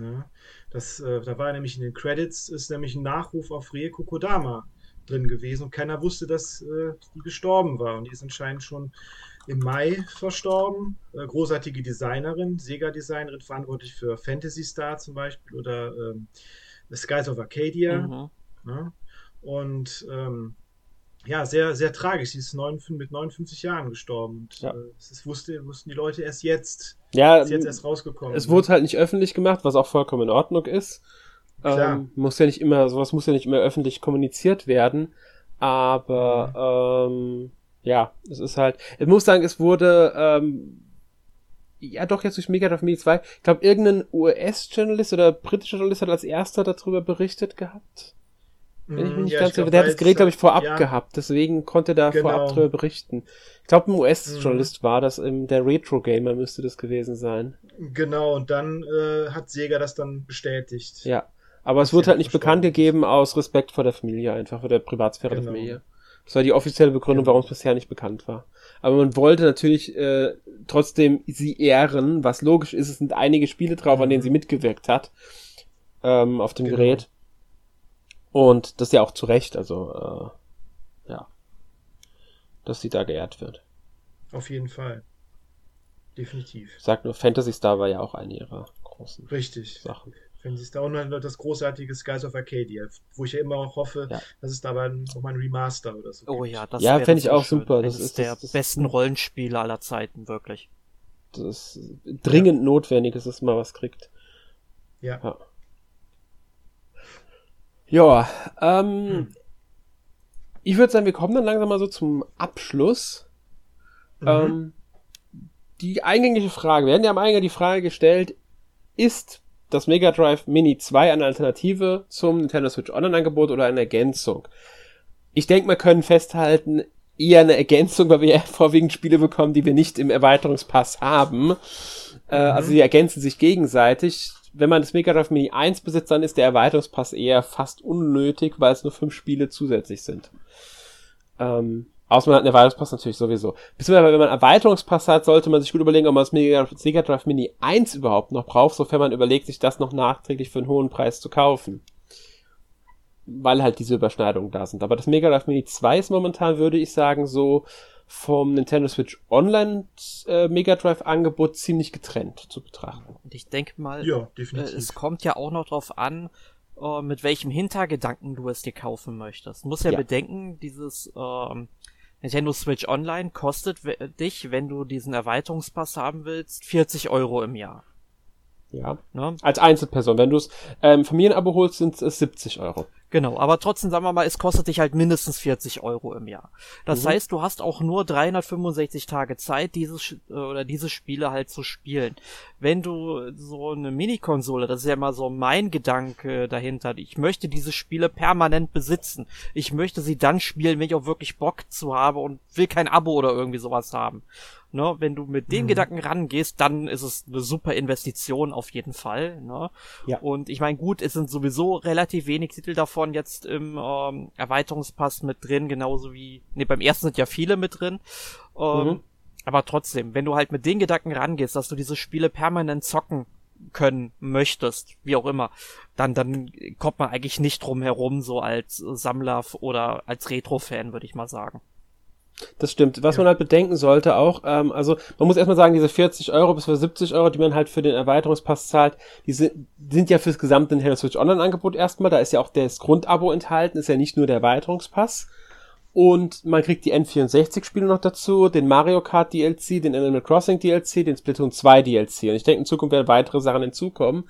Ja, das, äh, da war nämlich in den Credits ist nämlich ein Nachruf auf Rieko Kodama drin gewesen und keiner wusste, dass äh, die gestorben war. Und die ist anscheinend schon im Mai verstorben. Äh, großartige Designerin, Sega-Designerin, verantwortlich für Fantasy Star zum Beispiel oder ähm, The Skies of Arcadia. Mhm. Ja? Und ähm, ja, sehr, sehr tragisch. Sie ist 59, mit 59 Jahren gestorben. Und, ja. äh, das wusste, wussten die Leute erst jetzt. Ja, ist jetzt erst rausgekommen. Es ne? wurde halt nicht öffentlich gemacht, was auch vollkommen in Ordnung ist. Ähm, muss ja nicht immer, sowas muss ja nicht immer öffentlich kommuniziert werden. Aber mhm. ähm, ja, es ist halt. Ich muss sagen, es wurde ähm, ja doch jetzt durch Mega Drive Mini 2. Ich glaube, irgendein US-Journalist oder britischer Journalist hat als erster darüber berichtet gehabt. Wenn ich mich nicht ja, ganz glaub, der hat das Gerät, glaube ich, vorab ja. gehabt, deswegen konnte er genau. vorab darüber berichten. Ich glaube, ein US-Journalist mhm. war das, im, der Retro-Gamer müsste das gewesen sein. Genau, und dann äh, hat Sega das dann bestätigt. Ja, aber es wurde halt nicht bekannt gegeben aus Respekt vor der Familie, einfach vor der Privatsphäre genau. der Familie. Das war die offizielle Begründung, genau. warum es bisher nicht bekannt war. Aber man wollte natürlich äh, trotzdem sie ehren, was logisch ist, es sind einige Spiele drauf, mhm. an denen sie mitgewirkt hat ähm, auf dem genau. Gerät. Und das ist ja auch zu Recht, also äh, ja, dass sie da geehrt wird. Auf jeden Fall. Definitiv. Sagt nur, Fantasy Star war ja auch eine ihrer großen Richtig. Sachen. Fantasy Star und das großartige Skies of Arcadia, wo ich ja immer auch hoffe, ja. dass es dabei auch mal ein Remaster oder so Oh gibt. ja, das Ja, fände ich auch schön. super. Das, das ist der das, besten Rollenspiele aller Zeiten, wirklich. Das ist dringend ja. notwendig, dass es mal was kriegt. Ja. Ja, ja ähm, hm. ich würde sagen, wir kommen dann langsam mal so zum Abschluss. Mhm. Ähm, die eingängige Frage, wir haben ja am Eingang die Frage gestellt, ist das Mega Drive Mini 2 eine Alternative zum Nintendo Switch Online-Angebot oder eine Ergänzung? Ich denke, wir können festhalten, eher eine Ergänzung, weil wir ja (laughs) vorwiegend Spiele bekommen, die wir nicht im Erweiterungspass haben. Äh, mhm. Also die ergänzen sich gegenseitig. Wenn man das Mega Drive Mini 1 besitzt, dann ist der Erweiterungspass eher fast unnötig, weil es nur fünf Spiele zusätzlich sind. Ähm, Außer man hat einen Erweiterungspass natürlich sowieso. Beziehungsweise, wenn man einen Erweiterungspass hat, sollte man sich gut überlegen, ob man das Mega Drive Mini 1 überhaupt noch braucht, sofern man überlegt, sich das noch nachträglich für einen hohen Preis zu kaufen. Weil halt diese Überschneidungen da sind. Aber das Mega Drive Mini 2 ist momentan, würde ich sagen, so vom Nintendo Switch Online äh, Mega Drive Angebot ziemlich getrennt zu betrachten. Und ich denke mal, ja, äh, es kommt ja auch noch drauf an, äh, mit welchem Hintergedanken du es dir kaufen möchtest. Du musst ja, ja. bedenken, dieses ähm, Nintendo Switch Online kostet dich, wenn du diesen Erweiterungspass haben willst, 40 Euro im Jahr. Ja. Ne? Als Einzelperson. Wenn du es ähm, Familienabo holst, sind es 70 Euro. Genau, aber trotzdem sagen wir mal, es kostet dich halt mindestens 40 Euro im Jahr. Das mhm. heißt, du hast auch nur 365 Tage Zeit, dieses äh, oder diese Spiele halt zu spielen. Wenn du so eine Minikonsole, das ist ja mal so mein Gedanke dahinter, ich möchte diese Spiele permanent besitzen. Ich möchte sie dann spielen, wenn ich auch wirklich Bock zu habe und will kein Abo oder irgendwie sowas haben. Ne, wenn du mit dem mhm. Gedanken rangehst, dann ist es eine super Investition auf jeden Fall. Ne? Ja. Und ich meine, gut, es sind sowieso relativ wenig Titel davon jetzt im ähm, Erweiterungspass mit drin, genauso wie, ne, beim ersten sind ja viele mit drin. Ähm, mhm. Aber trotzdem, wenn du halt mit den Gedanken rangehst, dass du diese Spiele permanent zocken können möchtest, wie auch immer, dann, dann kommt man eigentlich nicht drum herum, so als Sammler oder als Retro-Fan, würde ich mal sagen. Das stimmt. Was ja. man halt bedenken sollte auch, ähm, also man muss erstmal sagen, diese 40 Euro bis 70 Euro, die man halt für den Erweiterungspass zahlt, die sind, sind ja fürs gesamte Nintendo Switch Online Angebot erstmal. Da ist ja auch das Grundabo enthalten, ist ja nicht nur der Erweiterungspass. Und man kriegt die N64-Spiele noch dazu, den Mario Kart DLC, den Animal Crossing DLC, den Splatoon 2 DLC. Und ich denke, in Zukunft werden weitere Sachen hinzukommen.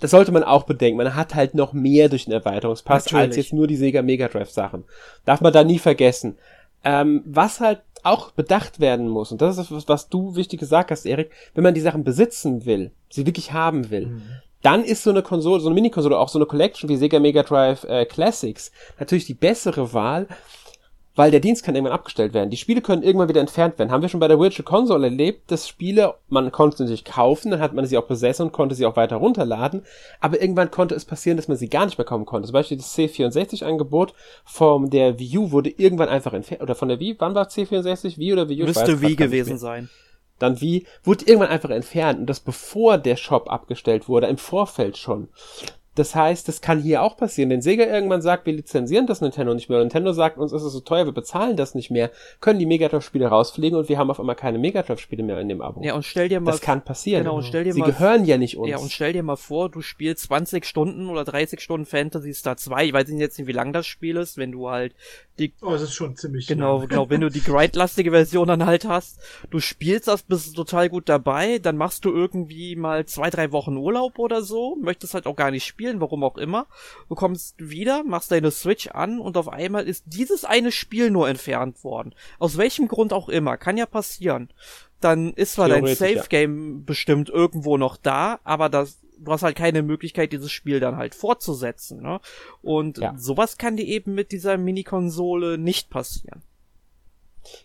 Das sollte man auch bedenken. Man hat halt noch mehr durch den Erweiterungspass Natürlich. als jetzt nur die Sega Mega Drive Sachen. Darf man da nie vergessen. Ähm, was halt auch bedacht werden muss, und das ist was, was du wichtig gesagt hast, Erik, wenn man die Sachen besitzen will, sie wirklich haben will, mhm. dann ist so eine Konsole, so eine Mini-Konsole, auch so eine Collection wie Sega Mega Drive äh, Classics natürlich die bessere Wahl, weil der Dienst kann irgendwann abgestellt werden. Die Spiele können irgendwann wieder entfernt werden. Haben wir schon bei der Virtual Console erlebt, dass Spiele, man konnte sie natürlich kaufen, dann hat man sie auch besessen und konnte sie auch weiter runterladen, aber irgendwann konnte es passieren, dass man sie gar nicht bekommen konnte. Zum Beispiel das C64-Angebot von der Wii U wurde irgendwann einfach entfernt, oder von der Wii, wann war C64? Wii oder Wii U? Müsste Wii gewesen sein. Dann Wii, wurde irgendwann einfach entfernt und das bevor der Shop abgestellt wurde, im Vorfeld schon. Das heißt, das kann hier auch passieren. Wenn Sega irgendwann sagt, wir lizenzieren das Nintendo nicht mehr, Nintendo sagt, uns ist es so teuer, wir bezahlen das nicht mehr, können die Megadrive-Spiele rausfliegen und wir haben auf einmal keine Megadrive-Spiele mehr in dem Abo. Ja, und stell dir mal. Das kann passieren. Genau, und stell dir Sie mal. Gehören ja nicht uns. Ja, und stell dir mal vor, du spielst 20 Stunden oder 30 Stunden Fantasy Star 2. Ich weiß jetzt nicht, wie lang das Spiel ist, wenn du halt die. Oh, es ist schon ziemlich. Genau, lang. genau, wenn du die grindlastige Version dann halt hast. Du spielst das, bist total gut dabei, dann machst du irgendwie mal zwei, drei Wochen Urlaub oder so, möchtest halt auch gar nicht spielen, warum auch immer du kommst wieder, machst deine Switch an und auf einmal ist dieses eine Spiel nur entfernt worden. Aus welchem Grund auch immer, kann ja passieren. Dann ist zwar dein Safe Game ja. bestimmt irgendwo noch da, aber das du hast halt keine Möglichkeit, dieses Spiel dann halt fortzusetzen. Ne? Und ja. sowas kann dir eben mit dieser Mini-Konsole nicht passieren.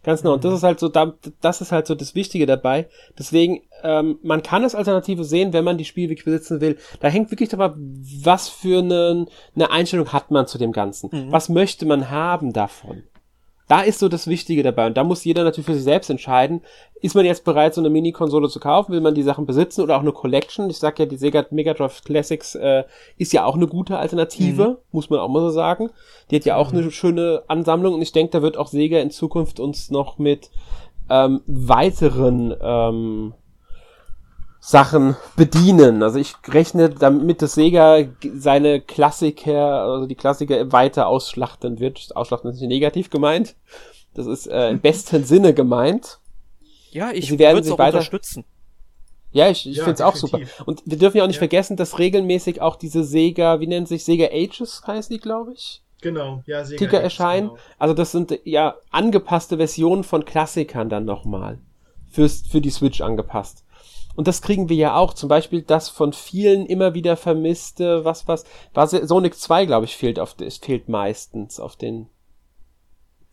Ganz genau. Und das ist halt so, das ist halt so das Wichtige dabei. Deswegen, ähm, man kann es Alternative sehen, wenn man die Spiele wirklich besitzen will. Da hängt wirklich dabei, was für eine, eine Einstellung hat man zu dem Ganzen. Mhm. Was möchte man haben davon? Da ist so das Wichtige dabei. Und da muss jeder natürlich für sich selbst entscheiden, ist man jetzt bereit, so eine Mini-Konsole zu kaufen? Will man die Sachen besitzen oder auch eine Collection? Ich sag ja, die Sega Mega Drive Classics äh, ist ja auch eine gute Alternative, mhm. muss man auch mal so sagen. Die hat ja auch mhm. eine schöne Ansammlung und ich denke, da wird auch Sega in Zukunft uns noch mit ähm, weiteren ähm, Sachen bedienen. Also ich rechne damit, dass Sega seine Klassiker, also die Klassiker weiter ausschlachten wird. Ausschlachten ist nicht negativ gemeint. Das ist äh, im besten Sinne gemeint. Ja, ich würde es auch weiter unterstützen. Ja, ich, ich ja, finde es auch super. Und wir dürfen ja auch nicht ja. vergessen, dass regelmäßig auch diese Sega, wie nennt sich Sega Ages, heißt die, glaube ich? Genau, ja, Sega Ticker Ages, erscheinen. Genau. Also das sind ja angepasste Versionen von Klassikern dann nochmal. Fürs, für die Switch angepasst. Und das kriegen wir ja auch. Zum Beispiel das von vielen immer wieder vermisste, was, was, was Sonic 2, glaube ich, fehlt auf, es fehlt meistens auf den,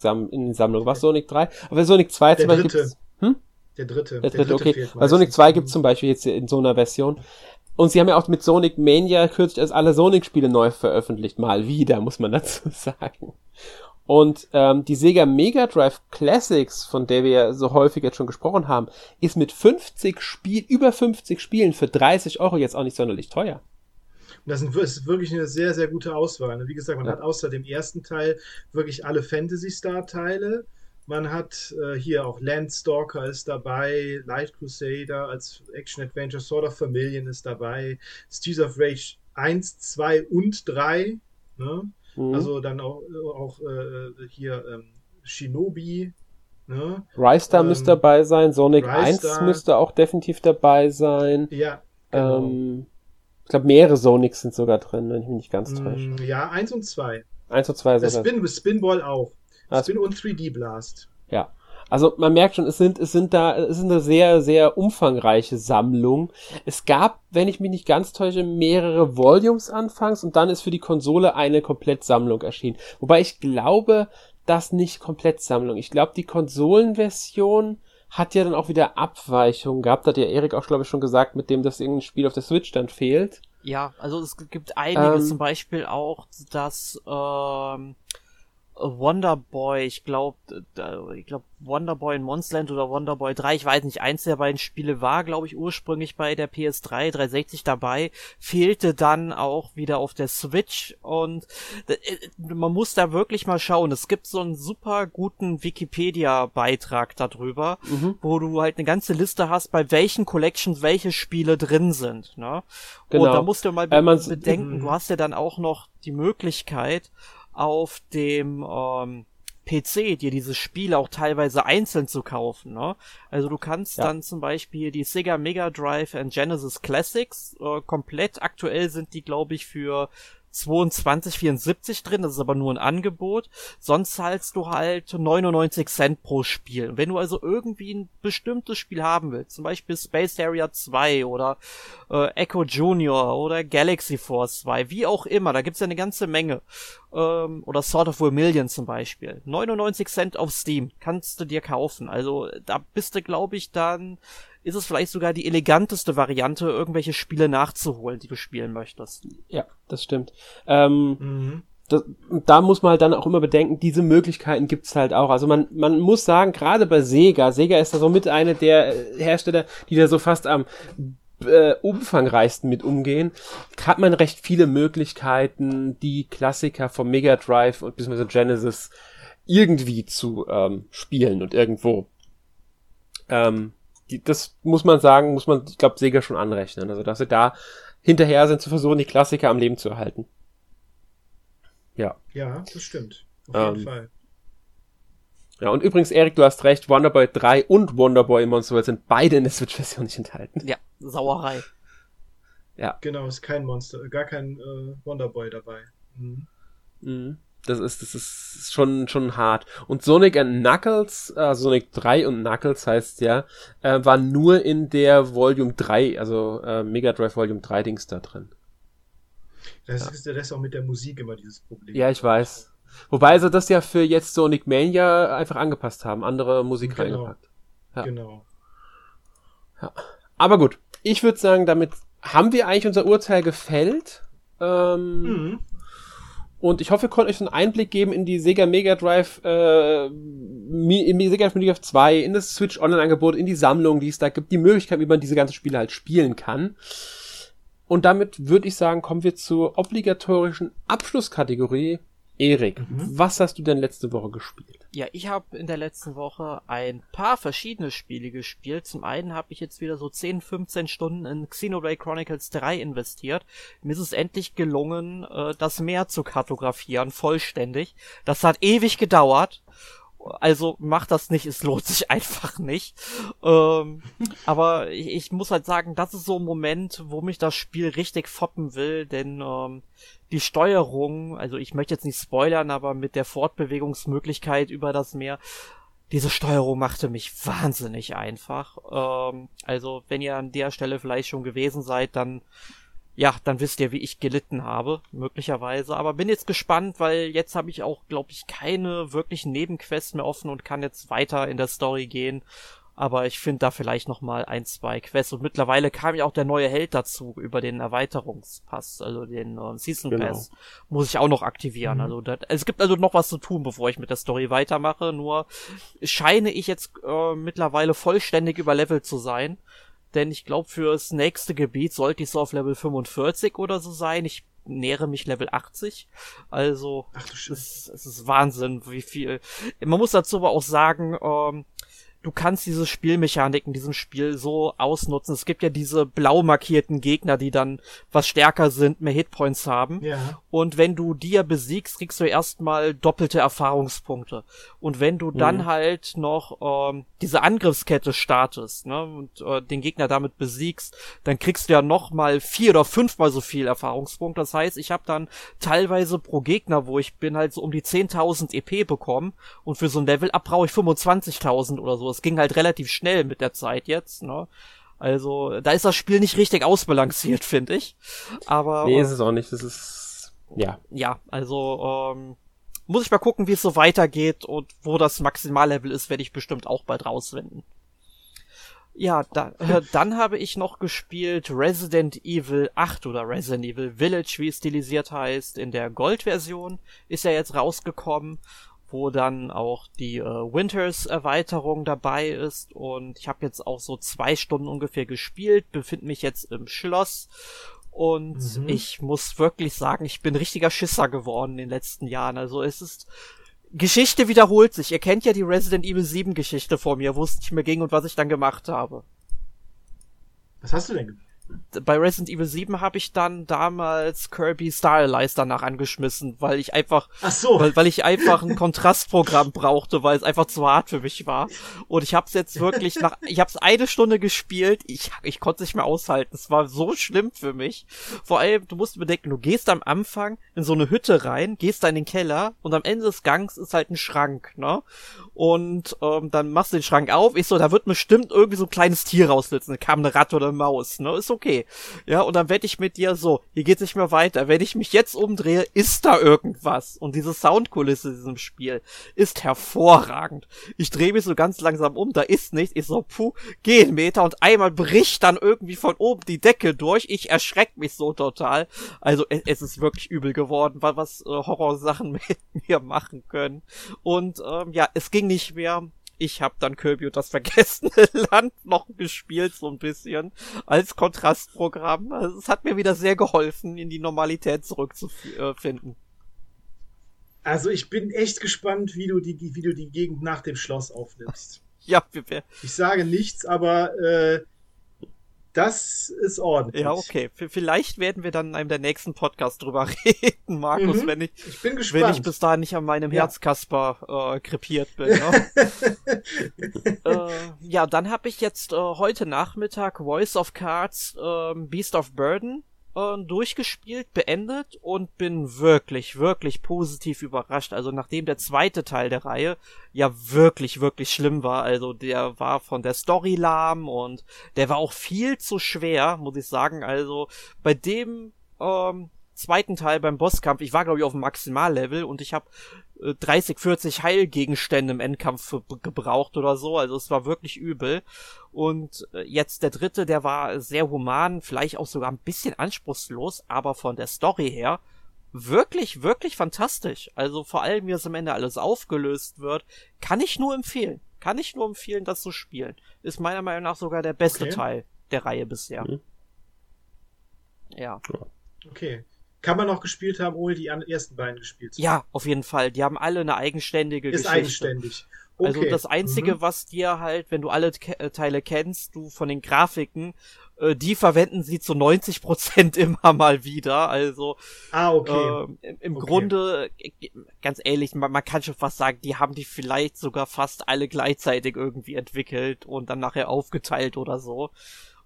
in den Sammlungen. Was Sonic 3? Aber Sonic 2 zum Beispiel gibt's, hm? Der dritte. Der dritte, der dritte okay. Weil Sonic 2 gibt zum Beispiel jetzt in so einer Version. Und sie haben ja auch mit Sonic Mania kürzlich als alle Sonic-Spiele neu veröffentlicht. Mal wieder, muss man dazu (laughs) sagen. Und ähm, die Sega Mega Drive Classics, von der wir ja so häufig jetzt schon gesprochen haben, ist mit 50 Spiel, über 50 Spielen für 30 Euro jetzt auch nicht sonderlich teuer. Und das ist wirklich eine sehr, sehr gute Auswahl. Wie gesagt, man ja. hat außer dem ersten Teil wirklich alle Fantasy Star Teile. Man hat äh, hier auch Landstalker ist dabei, Light Crusader als Action Adventure, Sword of Familion ist dabei, Steeds of Rage 1, 2 und 3. Ne? Mhm. Also dann auch, auch äh, hier ähm, Shinobi. Ne? Rystar ähm, müsste dabei sein, Sonic Rystar. 1 müsste auch definitiv dabei sein. Ja. Genau. Ähm, ich glaube, mehrere Sonics sind sogar drin, wenn ich mich nicht ganz mm, täusche. Ja, 1 und 2. 1 und 2 sogar. Spin, Spinball auch. Spin und 3D Blast. Ja. Also man merkt schon, es sind, es sind da, es ist eine sehr, sehr umfangreiche Sammlung. Es gab, wenn ich mich nicht ganz täusche, mehrere Volumes anfangs und dann ist für die Konsole eine Komplettsammlung erschienen. Wobei ich glaube, das nicht Komplettsammlung. Ich glaube, die Konsolenversion hat ja dann auch wieder Abweichungen gehabt. Hat ja Erik auch, glaube ich, schon gesagt, mit dem, dass irgendein Spiel auf der Switch dann fehlt. Ja, also es gibt einige, ähm, zum Beispiel auch das ähm, Wonderboy, ich glaube, ich glaube Wonderboy in Monsterland oder Wonderboy 3, ich weiß nicht, eins der beiden Spiele war, glaube ich, ursprünglich bei der PS3 360 dabei, fehlte dann auch wieder auf der Switch und äh, man muss da wirklich mal schauen. Es gibt so einen super guten Wikipedia-Beitrag darüber, mhm. wo du halt eine ganze Liste hast, bei welchen Collections welche Spiele drin sind. Ne? Genau. Und da musst du mal be äh, bedenken, du hast ja dann auch noch die Möglichkeit, auf dem ähm, PC dir dieses Spiel auch teilweise einzeln zu kaufen. Ne? Also du kannst ja. dann zum Beispiel die Sega Mega Drive and Genesis Classics äh, komplett aktuell sind die glaube ich für 22,74 drin, das ist aber nur ein Angebot. Sonst zahlst du halt 99 Cent pro Spiel. Wenn du also irgendwie ein bestimmtes Spiel haben willst, zum Beispiel Space Area 2 oder äh, Echo Junior oder Galaxy Force 2, wie auch immer, da gibt's ja eine ganze Menge. Ähm, oder Sort of Vermilion zum Beispiel. 99 Cent auf Steam kannst du dir kaufen. Also da bist du, glaube ich, dann ist es vielleicht sogar die eleganteste Variante, irgendwelche Spiele nachzuholen, die du spielen möchtest. Ja, das stimmt. Ähm, mhm. das, da muss man halt dann auch immer bedenken, diese Möglichkeiten gibt's halt auch. Also man, man muss sagen, gerade bei Sega, Sega ist da so mit eine der Hersteller, die da so fast am äh, umfangreichsten mit umgehen, hat man recht viele Möglichkeiten, die Klassiker vom Mega Drive und bzw. Genesis irgendwie zu ähm, spielen und irgendwo ähm, die, das muss man sagen, muss man, ich glaube, Sega schon anrechnen. Also, dass sie da hinterher sind, zu versuchen, die Klassiker am Leben zu erhalten. Ja. Ja, das stimmt. Auf jeden ähm, Fall. Ja, und übrigens, Erik, du hast recht, Wonderboy 3 und Wonderboy Monster World sind beide in der Switch-Version nicht enthalten. Ja, Sauerei. Ja. Genau, ist kein Monster, gar kein äh, Wonderboy dabei. Mhm. Mhm. Das ist, das ist schon, schon hart. Und Sonic and Knuckles, äh, Sonic 3 und Knuckles heißt ja, äh, war nur in der Volume 3, also äh, Mega Drive Volume 3 Dings da drin. Das ja. ist, das ist auch mit der Musik immer dieses Problem. Ja, ich weiß. Wobei sie das ja für jetzt Sonic Mania einfach angepasst haben, andere Musik genau. reingepackt. Ja. Genau. Ja. Aber gut, ich würde sagen, damit haben wir eigentlich unser Urteil gefällt. Ähm, mhm. Und ich hoffe, wir konnten euch einen Einblick geben in die Sega Mega Drive, äh, in die Sega Mega Drive 2, in das Switch Online-Angebot, in die Sammlung, die es da gibt, die Möglichkeit, wie man diese ganzen Spiele halt spielen kann. Und damit würde ich sagen, kommen wir zur obligatorischen Abschlusskategorie Erik, mhm. was hast du denn letzte Woche gespielt? Ja, ich habe in der letzten Woche ein paar verschiedene Spiele gespielt. Zum einen habe ich jetzt wieder so 10, 15 Stunden in Xenoblade Chronicles 3 investiert. Mir ist es endlich gelungen, äh, das Meer zu kartografieren, vollständig. Das hat ewig gedauert. Also macht das nicht, es lohnt sich (laughs) einfach nicht. Ähm, (laughs) aber ich, ich, muss halt sagen, das ist so ein Moment, wo mich das Spiel richtig foppen will, denn ähm, die Steuerung, also ich möchte jetzt nicht spoilern, aber mit der Fortbewegungsmöglichkeit über das Meer, diese Steuerung machte mich wahnsinnig einfach. Ähm, also wenn ihr an der Stelle vielleicht schon gewesen seid, dann ja, dann wisst ihr, wie ich gelitten habe, möglicherweise. Aber bin jetzt gespannt, weil jetzt habe ich auch, glaube ich, keine wirklichen Nebenquests mehr offen und kann jetzt weiter in der Story gehen. Aber ich finde da vielleicht noch mal ein, zwei Quests. Und mittlerweile kam ja auch der neue Held dazu über den Erweiterungspass, also den äh, Season genau. Pass. Muss ich auch noch aktivieren. Mhm. Also das, es gibt also noch was zu tun, bevor ich mit der Story weitermache. Nur scheine ich jetzt äh, mittlerweile vollständig überlevelt zu sein denn ich glaube, fürs nächste Gebiet sollte ich so auf Level 45 oder so sein. Ich nähere mich Level 80. Also, es, es ist Wahnsinn, wie viel. Man muss dazu aber auch sagen, ähm, du kannst diese Spielmechanik in diesem Spiel so ausnutzen. Es gibt ja diese blau markierten Gegner, die dann was stärker sind, mehr Hitpoints haben. Ja. Und wenn du die ja besiegst, kriegst du erstmal doppelte Erfahrungspunkte. Und wenn du dann mhm. halt noch ähm, diese Angriffskette startest, ne, und äh, den Gegner damit besiegst, dann kriegst du ja noch mal vier oder fünfmal so viel Erfahrungspunkte. Das heißt, ich habe dann teilweise pro Gegner, wo ich bin, halt so um die 10.000 EP bekommen. Und für so ein Level up brauche ich 25.000 oder so es ging halt relativ schnell mit der Zeit jetzt, ne? Also, da ist das Spiel nicht richtig ausbalanciert, (laughs) finde ich. Aber. Nee, ist es auch nicht. Das ist. Ja. Ja, also, ähm, muss ich mal gucken, wie es so weitergeht und wo das Maximallevel ist, werde ich bestimmt auch bald rausfinden. Ja, da, äh, (laughs) dann habe ich noch gespielt Resident Evil 8 oder Resident Evil Village, wie es stilisiert heißt, in der Gold-Version. Ist ja jetzt rausgekommen wo dann auch die äh, Winters-Erweiterung dabei ist. Und ich habe jetzt auch so zwei Stunden ungefähr gespielt, befinde mich jetzt im Schloss. Und mhm. ich muss wirklich sagen, ich bin richtiger Schisser geworden in den letzten Jahren. Also es ist. Geschichte wiederholt sich. Ihr kennt ja die Resident Evil 7 Geschichte vor mir, wo es nicht mehr ging und was ich dann gemacht habe. Was hast du denn gemacht? Bei Resident Evil 7 habe ich dann damals Kirby Stylize danach angeschmissen, weil ich einfach, Ach so. weil, weil ich einfach ein Kontrastprogramm brauchte, weil es einfach zu hart für mich war. Und ich habe es jetzt wirklich nach, ich habe es eine Stunde gespielt, ich, ich konnte es nicht mehr aushalten. Es war so schlimm für mich. Vor allem, du musst bedenken, du gehst am Anfang in so eine Hütte rein, gehst da in den Keller und am Ende des Gangs ist halt ein Schrank, ne? Und ähm, dann machst du den Schrank auf, ich so, da wird bestimmt irgendwie so ein kleines Tier raussitzen, kam eine Ratte oder eine Maus, ne? Ist okay. Ja, und dann werde ich mit dir so, hier geht's nicht mehr weiter. Wenn ich mich jetzt umdrehe, ist da irgendwas. Und diese Soundkulisse in diesem Spiel ist hervorragend. Ich drehe mich so ganz langsam um, da ist nichts. Ich so, puh, geh einen Meter und einmal bricht dann irgendwie von oben die Decke durch. Ich erschreck mich so total. Also es, es ist wirklich übel geworden, was äh, Horrorsachen (laughs) mit mir machen können. Und ähm, ja, es ging nicht mehr ich habe dann Kirby und das vergessene (laughs) Land noch gespielt, so ein bisschen, als Kontrastprogramm. Also es hat mir wieder sehr geholfen, in die Normalität zurückzufinden. Also ich bin echt gespannt, wie du die, wie du die Gegend nach dem Schloss aufnimmst. (laughs) Ja, ich sage nichts, aber äh, das ist ordentlich. Ja, okay. V vielleicht werden wir dann in einem der nächsten Podcasts drüber (laughs) reden, Markus, mhm. wenn ich, ich bin gespannt. wenn ich bis dahin nicht an meinem ja. Herzkasper äh, krepiert bin. Ne? (laughs) äh, ja, dann habe ich jetzt äh, heute Nachmittag Voice of Cards äh, Beast of Burden äh, durchgespielt, beendet und bin wirklich, wirklich positiv überrascht. Also nachdem der zweite Teil der Reihe ja wirklich, wirklich schlimm war, also der war von der Story lahm und der war auch viel zu schwer, muss ich sagen. Also bei dem ähm, zweiten Teil beim Bosskampf, ich war glaube ich auf dem Maximallevel und ich habe 30, 40 Heilgegenstände im Endkampf gebraucht oder so. Also es war wirklich übel. Und äh, jetzt der dritte, der war sehr human, vielleicht auch sogar ein bisschen anspruchslos, aber von der Story her wirklich, wirklich fantastisch. Also vor allem, wie es am Ende alles aufgelöst wird, kann ich nur empfehlen. Kann ich nur empfehlen, das zu spielen. Ist meiner Meinung nach sogar der beste okay. Teil der Reihe bisher. Mhm. Ja. Okay kann man noch gespielt haben, ohne die ersten beiden gespielt zu haben. Ja, auf jeden Fall. Die haben alle eine eigenständige Ist Geschichte. eigenständig. Also okay. Also das Einzige, mhm. was dir halt, wenn du alle Ke äh, Teile kennst, du von den Grafiken, äh, die verwenden sie zu 90 Prozent (laughs) immer mal wieder. Also ah, okay. äh, im, im okay. Grunde, ganz ehrlich, man, man, kann schon fast sagen, die haben die vielleicht sogar fast alle gleichzeitig irgendwie entwickelt und dann nachher aufgeteilt oder so.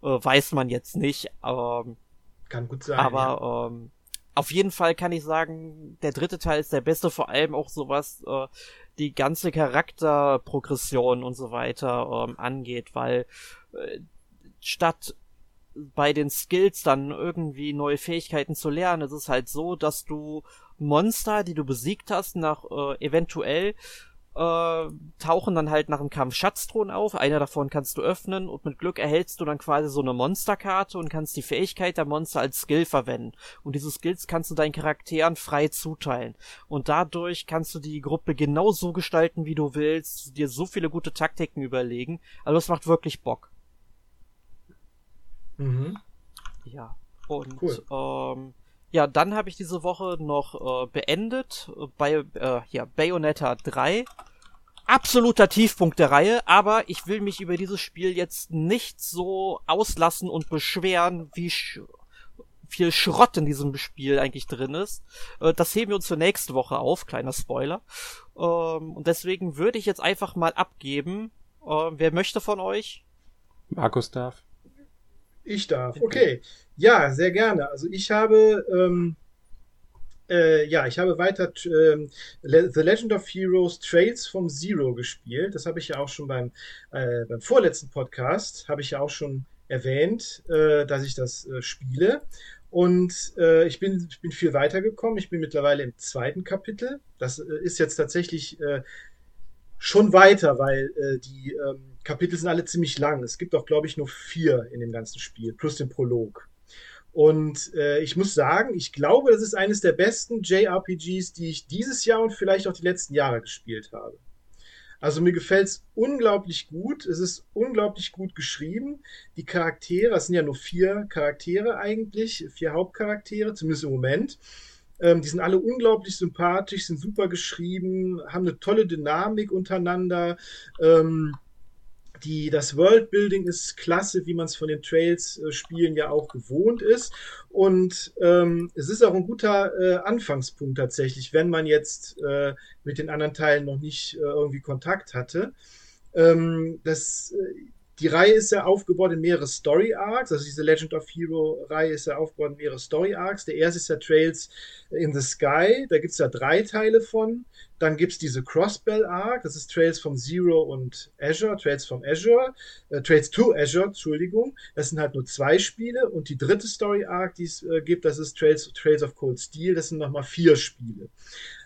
Äh, weiß man jetzt nicht. Ähm, kann gut sein. Aber ja. ähm, auf jeden Fall kann ich sagen, der dritte Teil ist der beste, vor allem auch sowas, äh, die ganze Charakterprogression und so weiter ähm, angeht, weil äh, statt bei den Skills dann irgendwie neue Fähigkeiten zu lernen, ist es halt so, dass du Monster, die du besiegt hast, nach äh, eventuell äh, tauchen dann halt nach dem Kampf Schatztruhen auf. Einer davon kannst du öffnen und mit Glück erhältst du dann quasi so eine Monsterkarte und kannst die Fähigkeit der Monster als Skill verwenden. Und diese Skills kannst du deinen Charakteren frei zuteilen. Und dadurch kannst du die Gruppe genau so gestalten, wie du willst, dir so viele gute Taktiken überlegen. Also es macht wirklich Bock. Mhm. Ja. Und cool. ähm, ja, dann habe ich diese Woche noch äh, beendet äh, bei äh, ja, Bayonetta 3. Absoluter Tiefpunkt der Reihe, aber ich will mich über dieses Spiel jetzt nicht so auslassen und beschweren, wie sch viel Schrott in diesem Spiel eigentlich drin ist. Äh, das heben wir uns für nächste Woche auf, kleiner Spoiler. Ähm, und deswegen würde ich jetzt einfach mal abgeben. Äh, wer möchte von euch? Markus darf. Ich darf. Okay. Ja, sehr gerne. Also ich habe, ähm, äh, ja, ich habe weiter ähm, The Legend of Heroes Trails from Zero gespielt. Das habe ich ja auch schon beim, äh, beim vorletzten Podcast, habe ich ja auch schon erwähnt, äh, dass ich das äh, spiele. Und äh, ich, bin, ich bin viel weitergekommen. Ich bin mittlerweile im zweiten Kapitel. Das äh, ist jetzt tatsächlich äh, schon weiter, weil äh, die ähm, Kapitel sind alle ziemlich lang. Es gibt auch, glaube ich, nur vier in dem ganzen Spiel, plus den Prolog. Und äh, ich muss sagen, ich glaube, das ist eines der besten JRPGs, die ich dieses Jahr und vielleicht auch die letzten Jahre gespielt habe. Also mir gefällt es unglaublich gut. Es ist unglaublich gut geschrieben. Die Charaktere, das sind ja nur vier Charaktere eigentlich, vier Hauptcharaktere, zumindest im Moment. Ähm, die sind alle unglaublich sympathisch, sind super geschrieben, haben eine tolle Dynamik untereinander. Ähm, die, das Worldbuilding ist klasse, wie man es von den Trails-Spielen ja auch gewohnt ist. Und ähm, es ist auch ein guter äh, Anfangspunkt tatsächlich, wenn man jetzt äh, mit den anderen Teilen noch nicht äh, irgendwie Kontakt hatte. Ähm, das, äh, die Reihe ist ja aufgebaut in mehrere Story Arcs. Also diese Legend of Hero Reihe ist ja aufgebaut in mehrere Story Arcs. Der erste ist ja Trails in the Sky. Da gibt es ja drei Teile von. Dann gibt es diese Crossbell Arc. Das ist Trails from Zero und Azure. Trails from Azure. Äh, Trails to Azure, Entschuldigung. Das sind halt nur zwei Spiele. Und die dritte Story Arc, die es äh, gibt, das ist Trails, Trails of Cold Steel. Das sind nochmal vier Spiele.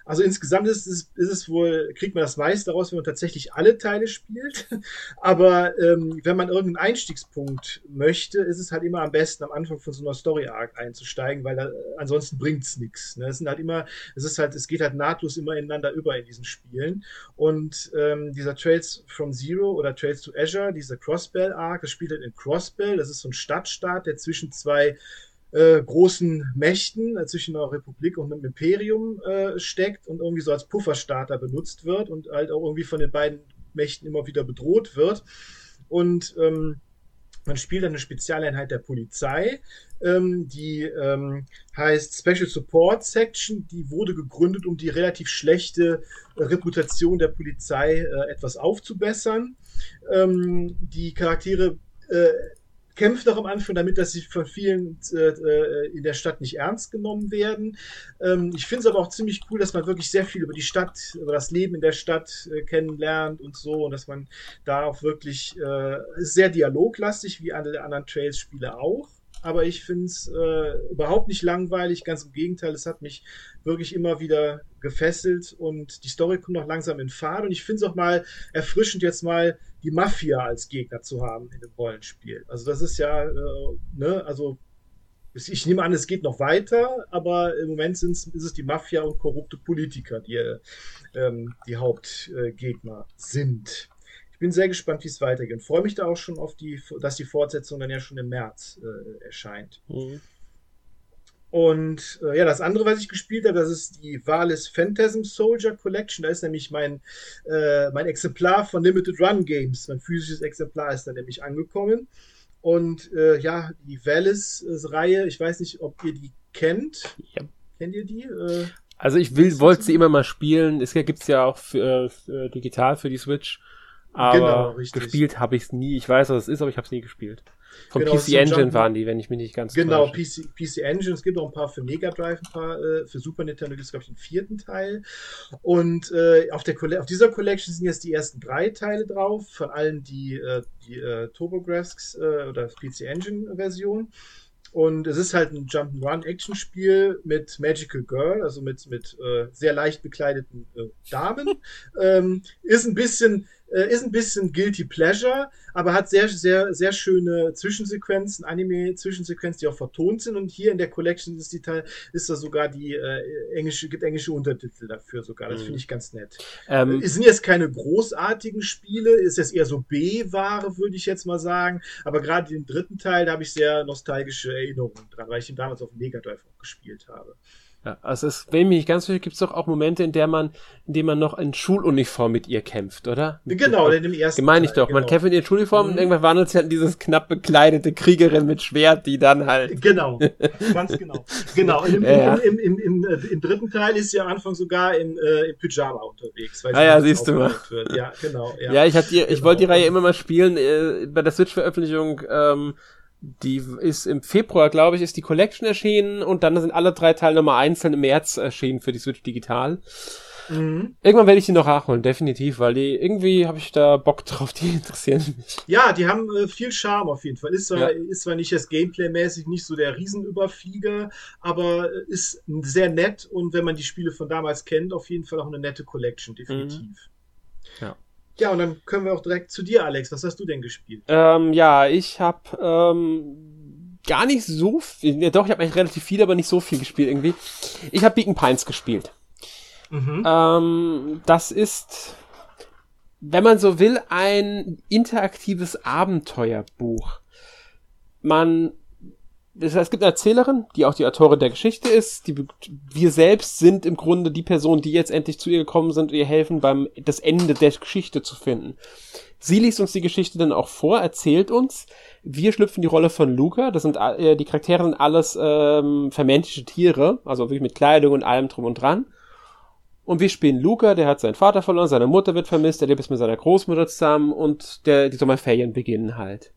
Also insgesamt ist es, ist es wohl, kriegt man das meiste daraus, wenn man tatsächlich alle Teile spielt. (laughs) Aber ähm, wenn man irgendeinen Einstiegspunkt möchte, ist es halt immer am besten, am Anfang von so einer Story-Arc einzusteigen, weil da, ansonsten bringt es nichts. Ne? Es sind halt immer, es ist halt, es geht halt nahtlos immer ineinander über in diesen Spielen. Und ähm, dieser Trails from Zero oder Trails to Azure, dieser Crossbell-Arc, das spielt halt in Crossbell, das ist so ein Stadtstaat, der zwischen zwei äh, großen Mächten äh, zwischen einer Republik und einem Imperium äh, steckt und irgendwie so als Pufferstarter benutzt wird und halt auch irgendwie von den beiden Mächten immer wieder bedroht wird. Und ähm, man spielt eine Spezialeinheit der Polizei, ähm, die ähm, heißt Special Support Section. Die wurde gegründet, um die relativ schlechte äh, Reputation der Polizei äh, etwas aufzubessern. Ähm, die Charaktere äh, kämpft auch am Anfang damit, dass sie von vielen äh, äh, in der Stadt nicht ernst genommen werden. Ähm, ich finde es aber auch ziemlich cool, dass man wirklich sehr viel über die Stadt, über das Leben in der Stadt äh, kennenlernt und so und dass man da auch wirklich äh, sehr dialoglastig, wie alle der anderen Trails-Spiele auch aber ich finde es äh, überhaupt nicht langweilig, ganz im Gegenteil, es hat mich wirklich immer wieder gefesselt und die Story kommt noch langsam in Fahrt. Und ich finde es auch mal erfrischend, jetzt mal die Mafia als Gegner zu haben in dem Rollenspiel. Also das ist ja, äh, ne, also ich nehme an, es geht noch weiter, aber im Moment ist es die Mafia und korrupte Politiker, die ähm, die Hauptgegner äh, sind bin sehr gespannt, wie es weitergeht. Und freue mich da auch schon auf die, dass die Fortsetzung dann ja schon im März äh, erscheint. Mhm. Und äh, ja, das andere, was ich gespielt habe, das ist die Valis Phantasm Soldier Collection. Da ist nämlich mein, äh, mein Exemplar von Limited Run Games. Mein physisches Exemplar ist da nämlich angekommen. Und äh, ja, die Valis-Reihe, ich weiß nicht, ob ihr die kennt. Ja. Kennt ihr die? Äh, also ich will, wollte sie immer mal spielen. Es gibt es ja auch für, für, digital für die Switch. Aber genau, gespielt habe ich es nie. Ich weiß, was es ist, aber ich habe es nie gespielt. Von genau, PC Engine waren die, wenn ich mich nicht ganz Genau, PC, PC Engine. Es gibt auch ein paar für Mega Drive, ein paar äh, für Super Nintendo gibt es, glaube ich, den vierten Teil. Und äh, auf, der auf dieser Collection sind jetzt die ersten drei Teile drauf, von allen die, äh, die äh, TurboGrafx äh, oder PC Engine Version. Und es ist halt ein Jump'n'Run-Action-Spiel mit Magical Girl, also mit, mit äh, sehr leicht bekleideten äh, Damen. (laughs) ähm, ist ein bisschen, ist ein bisschen Guilty Pleasure, aber hat sehr, sehr, sehr schöne Zwischensequenzen, Anime-Zwischensequenzen, die auch vertont sind. Und hier in der Collection ist die Teil, ist da sogar die äh, englische, gibt englische Untertitel dafür sogar. Das mhm. finde ich ganz nett. Ähm, es sind jetzt keine großartigen Spiele, ist jetzt eher so B-Ware, würde ich jetzt mal sagen. Aber gerade den dritten Teil, da habe ich sehr nostalgische Erinnerungen dran, weil ich ihn damals auf Mega Drive auch gespielt habe. Ja, also es, wenn mich nicht ganz sicher, gibt es doch auch Momente, in der man, in denen man noch in Schuluniform mit ihr kämpft, oder? Mit genau, in dem ersten. Gemein ich doch. Genau. Man kämpft in ihr Schuluniform mhm. und irgendwann wandelt sie halt dieses knapp bekleidete Kriegerin mit Schwert, die dann halt. Genau, ganz genau. Genau. (laughs) Im, ja. im, im, im, äh, im, dritten Teil ist sie am Anfang sogar in, äh, in Pyjama unterwegs. Weil ah ja, siehst du mal. Wird. Ja, genau. Ja, ja ich, hab die, genau. ich wollte die Reihe immer mal spielen. Äh, bei der Switch-Veröffentlichung ähm, die ist im Februar, glaube ich, ist die Collection erschienen und dann sind alle drei Teile nochmal einzeln im März erschienen für die Switch Digital. Mhm. Irgendwann werde ich die noch nachholen, definitiv, weil die irgendwie habe ich da Bock (laughs) drauf, die interessieren mich. Ja, die haben äh, viel Charme auf jeden Fall. Ist zwar, ja. ist zwar nicht das Gameplay-mäßig nicht so der Riesenüberflieger, aber ist sehr nett und wenn man die Spiele von damals kennt, auf jeden Fall auch eine nette Collection, definitiv. Mhm. Ja. Ja, und dann können wir auch direkt zu dir, Alex. Was hast du denn gespielt? Ähm, ja, ich habe ähm, gar nicht so viel. Ja, doch, ich habe eigentlich relativ viel, aber nicht so viel gespielt irgendwie. Ich habe Beacon Pines gespielt. Mhm. Ähm, das ist, wenn man so will, ein interaktives Abenteuerbuch. Man es gibt eine Erzählerin, die auch die Autorin der Geschichte ist. Die, wir selbst sind im Grunde die Person, die jetzt endlich zu ihr gekommen sind und ihr helfen, beim das Ende der Geschichte zu finden. Sie liest uns die Geschichte dann auch vor, erzählt uns. Wir schlüpfen die Rolle von Luca. Das sind äh, die Charaktere sind alles ähm, vermännliche Tiere, also wirklich mit Kleidung und allem drum und dran. Und wir spielen Luca, der hat seinen Vater verloren, seine Mutter wird vermisst, er lebt mit seiner Großmutter zusammen und der, die Sommerferien beginnen halt.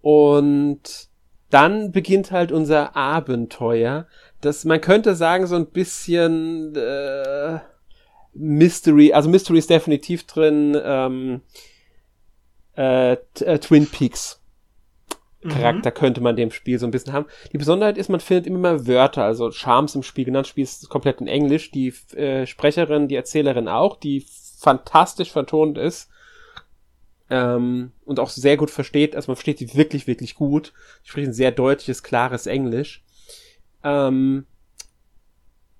Und dann beginnt halt unser Abenteuer. Das, man könnte sagen, so ein bisschen äh, Mystery, also Mystery ist definitiv drin, ähm, äh, äh, Twin Peaks. Charakter mhm. könnte man dem Spiel so ein bisschen haben. Die Besonderheit ist, man findet immer mehr Wörter, also Charms im Spiel genannt. Das Spiel ist komplett in Englisch. Die äh, Sprecherin, die Erzählerin auch, die fantastisch vertont ist ähm, und auch sehr gut versteht, also man versteht sie wirklich, wirklich gut. Die spricht ein sehr deutliches, klares Englisch. Ähm,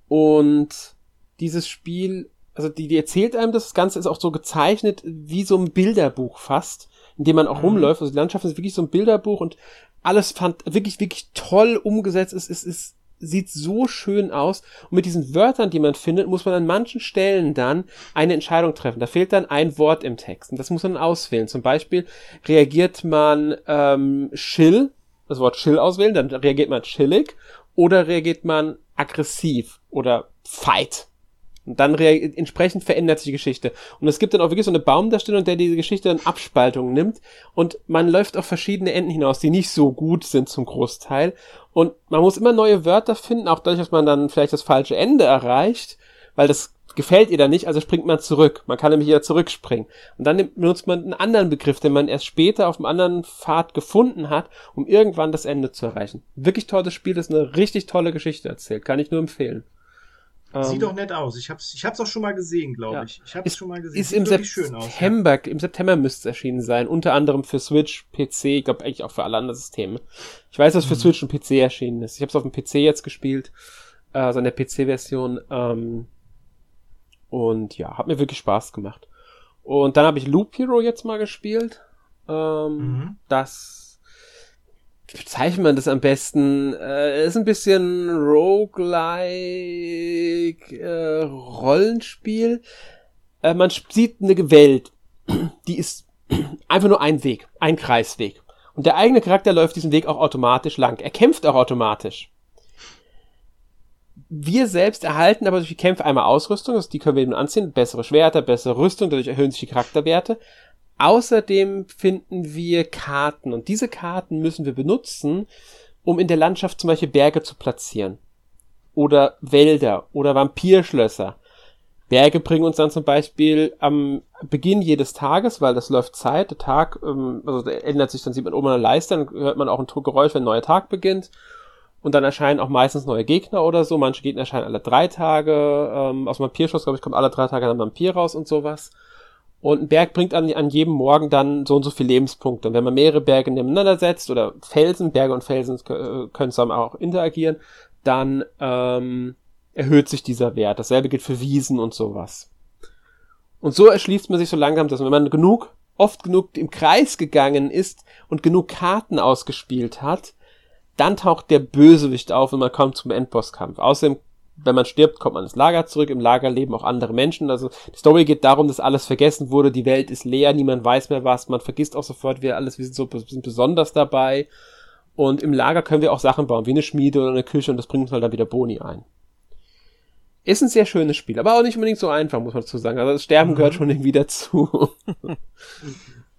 und dieses Spiel, also die, die erzählt einem, das Ganze ist auch so gezeichnet wie so ein Bilderbuch fast, in dem man auch mhm. rumläuft. Also die Landschaft ist wirklich so ein Bilderbuch und alles fand wirklich, wirklich toll umgesetzt. Es ist, ist sieht so schön aus. Und mit diesen Wörtern, die man findet, muss man an manchen Stellen dann eine Entscheidung treffen. Da fehlt dann ein Wort im Text. Und das muss man auswählen. Zum Beispiel reagiert man ähm, chill, das Wort chill auswählen, dann reagiert man chillig. Oder reagiert man aggressiv oder fight. Und dann entsprechend verändert sich die Geschichte. Und es gibt dann auch wirklich so eine Baumdarstellung, der diese Geschichte dann Abspaltung nimmt. Und man läuft auf verschiedene Enden hinaus, die nicht so gut sind zum Großteil. Und man muss immer neue Wörter finden, auch dadurch, dass man dann vielleicht das falsche Ende erreicht, weil das gefällt ihr dann nicht, also springt man zurück. Man kann nämlich wieder zurückspringen. Und dann benutzt man einen anderen Begriff, den man erst später auf einem anderen Pfad gefunden hat, um irgendwann das Ende zu erreichen. Wirklich tolles Spiel, das eine richtig tolle Geschichte erzählt. Kann ich nur empfehlen. Sieht ähm, doch nett aus. Ich hab's, ich hab's auch schon mal gesehen, glaube ja. ich. Ich hab's ist, schon mal gesehen. Ist im September, ja. im September müsste es erschienen sein. Unter anderem für Switch, PC, ich glaube eigentlich auch für alle anderen Systeme. Ich weiß, dass mhm. für Switch und PC erschienen ist. Ich habe es auf dem PC jetzt gespielt, also in der PC-Version. Ähm, und ja, hat mir wirklich Spaß gemacht. Und dann habe ich Loop Hero jetzt mal gespielt. Ähm, mhm. Das bezeichnet man das am besten? Äh, ist ein bisschen roguelike äh, Rollenspiel. Äh, man sieht eine Welt, (clears throat) die ist (clears throat) einfach nur ein Weg, ein Kreisweg. Und der eigene Charakter läuft diesen Weg auch automatisch lang. Er kämpft auch automatisch. Wir selbst erhalten aber durch die Kämpfe einmal Ausrüstung, also die können wir eben anziehen, bessere Schwerter, bessere Rüstung, dadurch erhöhen sich die Charakterwerte. Außerdem finden wir Karten und diese Karten müssen wir benutzen, um in der Landschaft zum Beispiel Berge zu platzieren. Oder Wälder oder Vampirschlösser. Berge bringen uns dann zum Beispiel am Beginn jedes Tages, weil das läuft Zeit, der Tag, ähm, also der ändert sich, dann sieht man oben eine Leiste, dann hört man auch ein Geräusch, wenn ein neuer Tag beginnt. Und dann erscheinen auch meistens neue Gegner oder so. Manche Gegner erscheinen alle drei Tage. Ähm, aus dem Vampirschloss, glaube ich, kommt alle drei Tage ein Vampir raus und sowas. Und ein Berg bringt an, an jedem Morgen dann so und so viele Lebenspunkte. Und wenn man mehrere Berge nebeneinander setzt oder Felsen, Berge und Felsen äh, können zusammen auch interagieren, dann ähm, erhöht sich dieser Wert. Dasselbe gilt für Wiesen und sowas. Und so erschließt man sich so langsam, dass wenn man genug, oft genug im Kreis gegangen ist und genug Karten ausgespielt hat, dann taucht der Bösewicht auf und man kommt zum Endbosskampf. Außerdem wenn man stirbt, kommt man ins Lager zurück. Im Lager leben auch andere Menschen. Also die Story geht darum, dass alles vergessen wurde. Die Welt ist leer, niemand weiß mehr was. Man vergisst auch sofort wir alles. Wir sind so wir sind besonders dabei. Und im Lager können wir auch Sachen bauen, wie eine Schmiede oder eine Küche. Und das bringt uns halt dann wieder Boni ein. Ist ein sehr schönes Spiel, aber auch nicht unbedingt so einfach, muss man dazu sagen. Also das Sterben mhm. gehört schon irgendwie dazu. (laughs)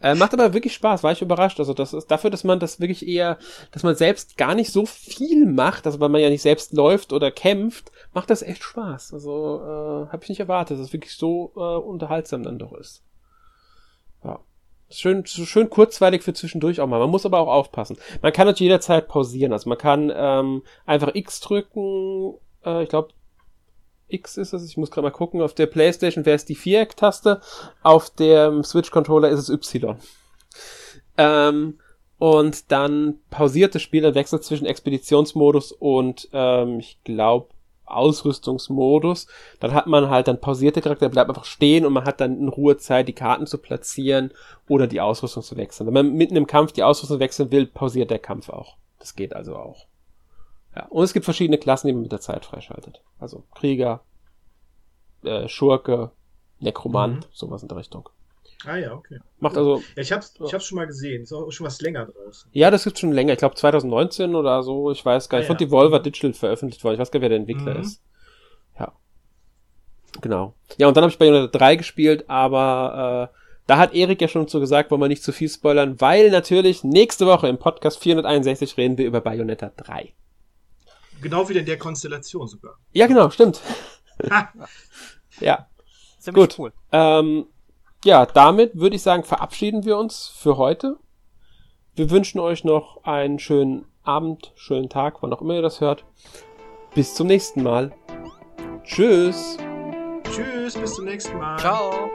Äh, macht aber wirklich Spaß, war ich überrascht. Also das ist dafür, dass man das wirklich eher, dass man selbst gar nicht so viel macht, also weil man ja nicht selbst läuft oder kämpft, macht das echt Spaß. Also äh, habe ich nicht erwartet, dass es wirklich so äh, unterhaltsam dann doch ist. Ja. Schön, schön kurzweilig für zwischendurch auch mal. Man muss aber auch aufpassen. Man kann natürlich jederzeit pausieren. Also man kann ähm, einfach X drücken. Äh, ich glaube, X ist es. Ich muss gerade mal gucken. Auf der PlayStation wäre es die Viereck-Taste. Auf dem Switch-Controller ist es Y. Ähm, und dann pausiert das Spiel, dann wechselt zwischen Expeditionsmodus und ähm, ich glaube Ausrüstungsmodus. Dann hat man halt dann pausierte Charakter, bleibt einfach stehen und man hat dann in Ruhe Zeit, die Karten zu platzieren oder die Ausrüstung zu wechseln. Wenn man mitten im Kampf die Ausrüstung wechseln will, pausiert der Kampf auch. Das geht also auch. Ja, und es gibt verschiedene Klassen, die man mit der Zeit freischaltet. Also Krieger, äh, Schurke, Nekromant, mhm. sowas in der Richtung. Ah ja, okay. Macht also. Ja, ich hab's, ich hab's schon mal gesehen. Ist auch schon was länger draußen. Ja, das gibt schon länger. Ich glaube 2019 oder so. Ich weiß gar nicht. Ah, Von ja. Devolver Digital veröffentlicht worden. Ich weiß gar nicht, wer der Entwickler mhm. ist. Ja. Genau. Ja, und dann habe ich Bayonetta 3 gespielt, aber äh, da hat Erik ja schon so gesagt, wollen wir nicht zu viel spoilern, weil natürlich nächste Woche im Podcast 461 reden wir über Bayonetta 3. Genau wie in der Konstellation sogar. Ja, genau, stimmt. (laughs) ja. Ziemlich Gut. Cool. Ähm, ja, damit würde ich sagen, verabschieden wir uns für heute. Wir wünschen euch noch einen schönen Abend, schönen Tag, wann auch immer ihr das hört. Bis zum nächsten Mal. Tschüss. Tschüss, bis zum nächsten Mal. Ciao.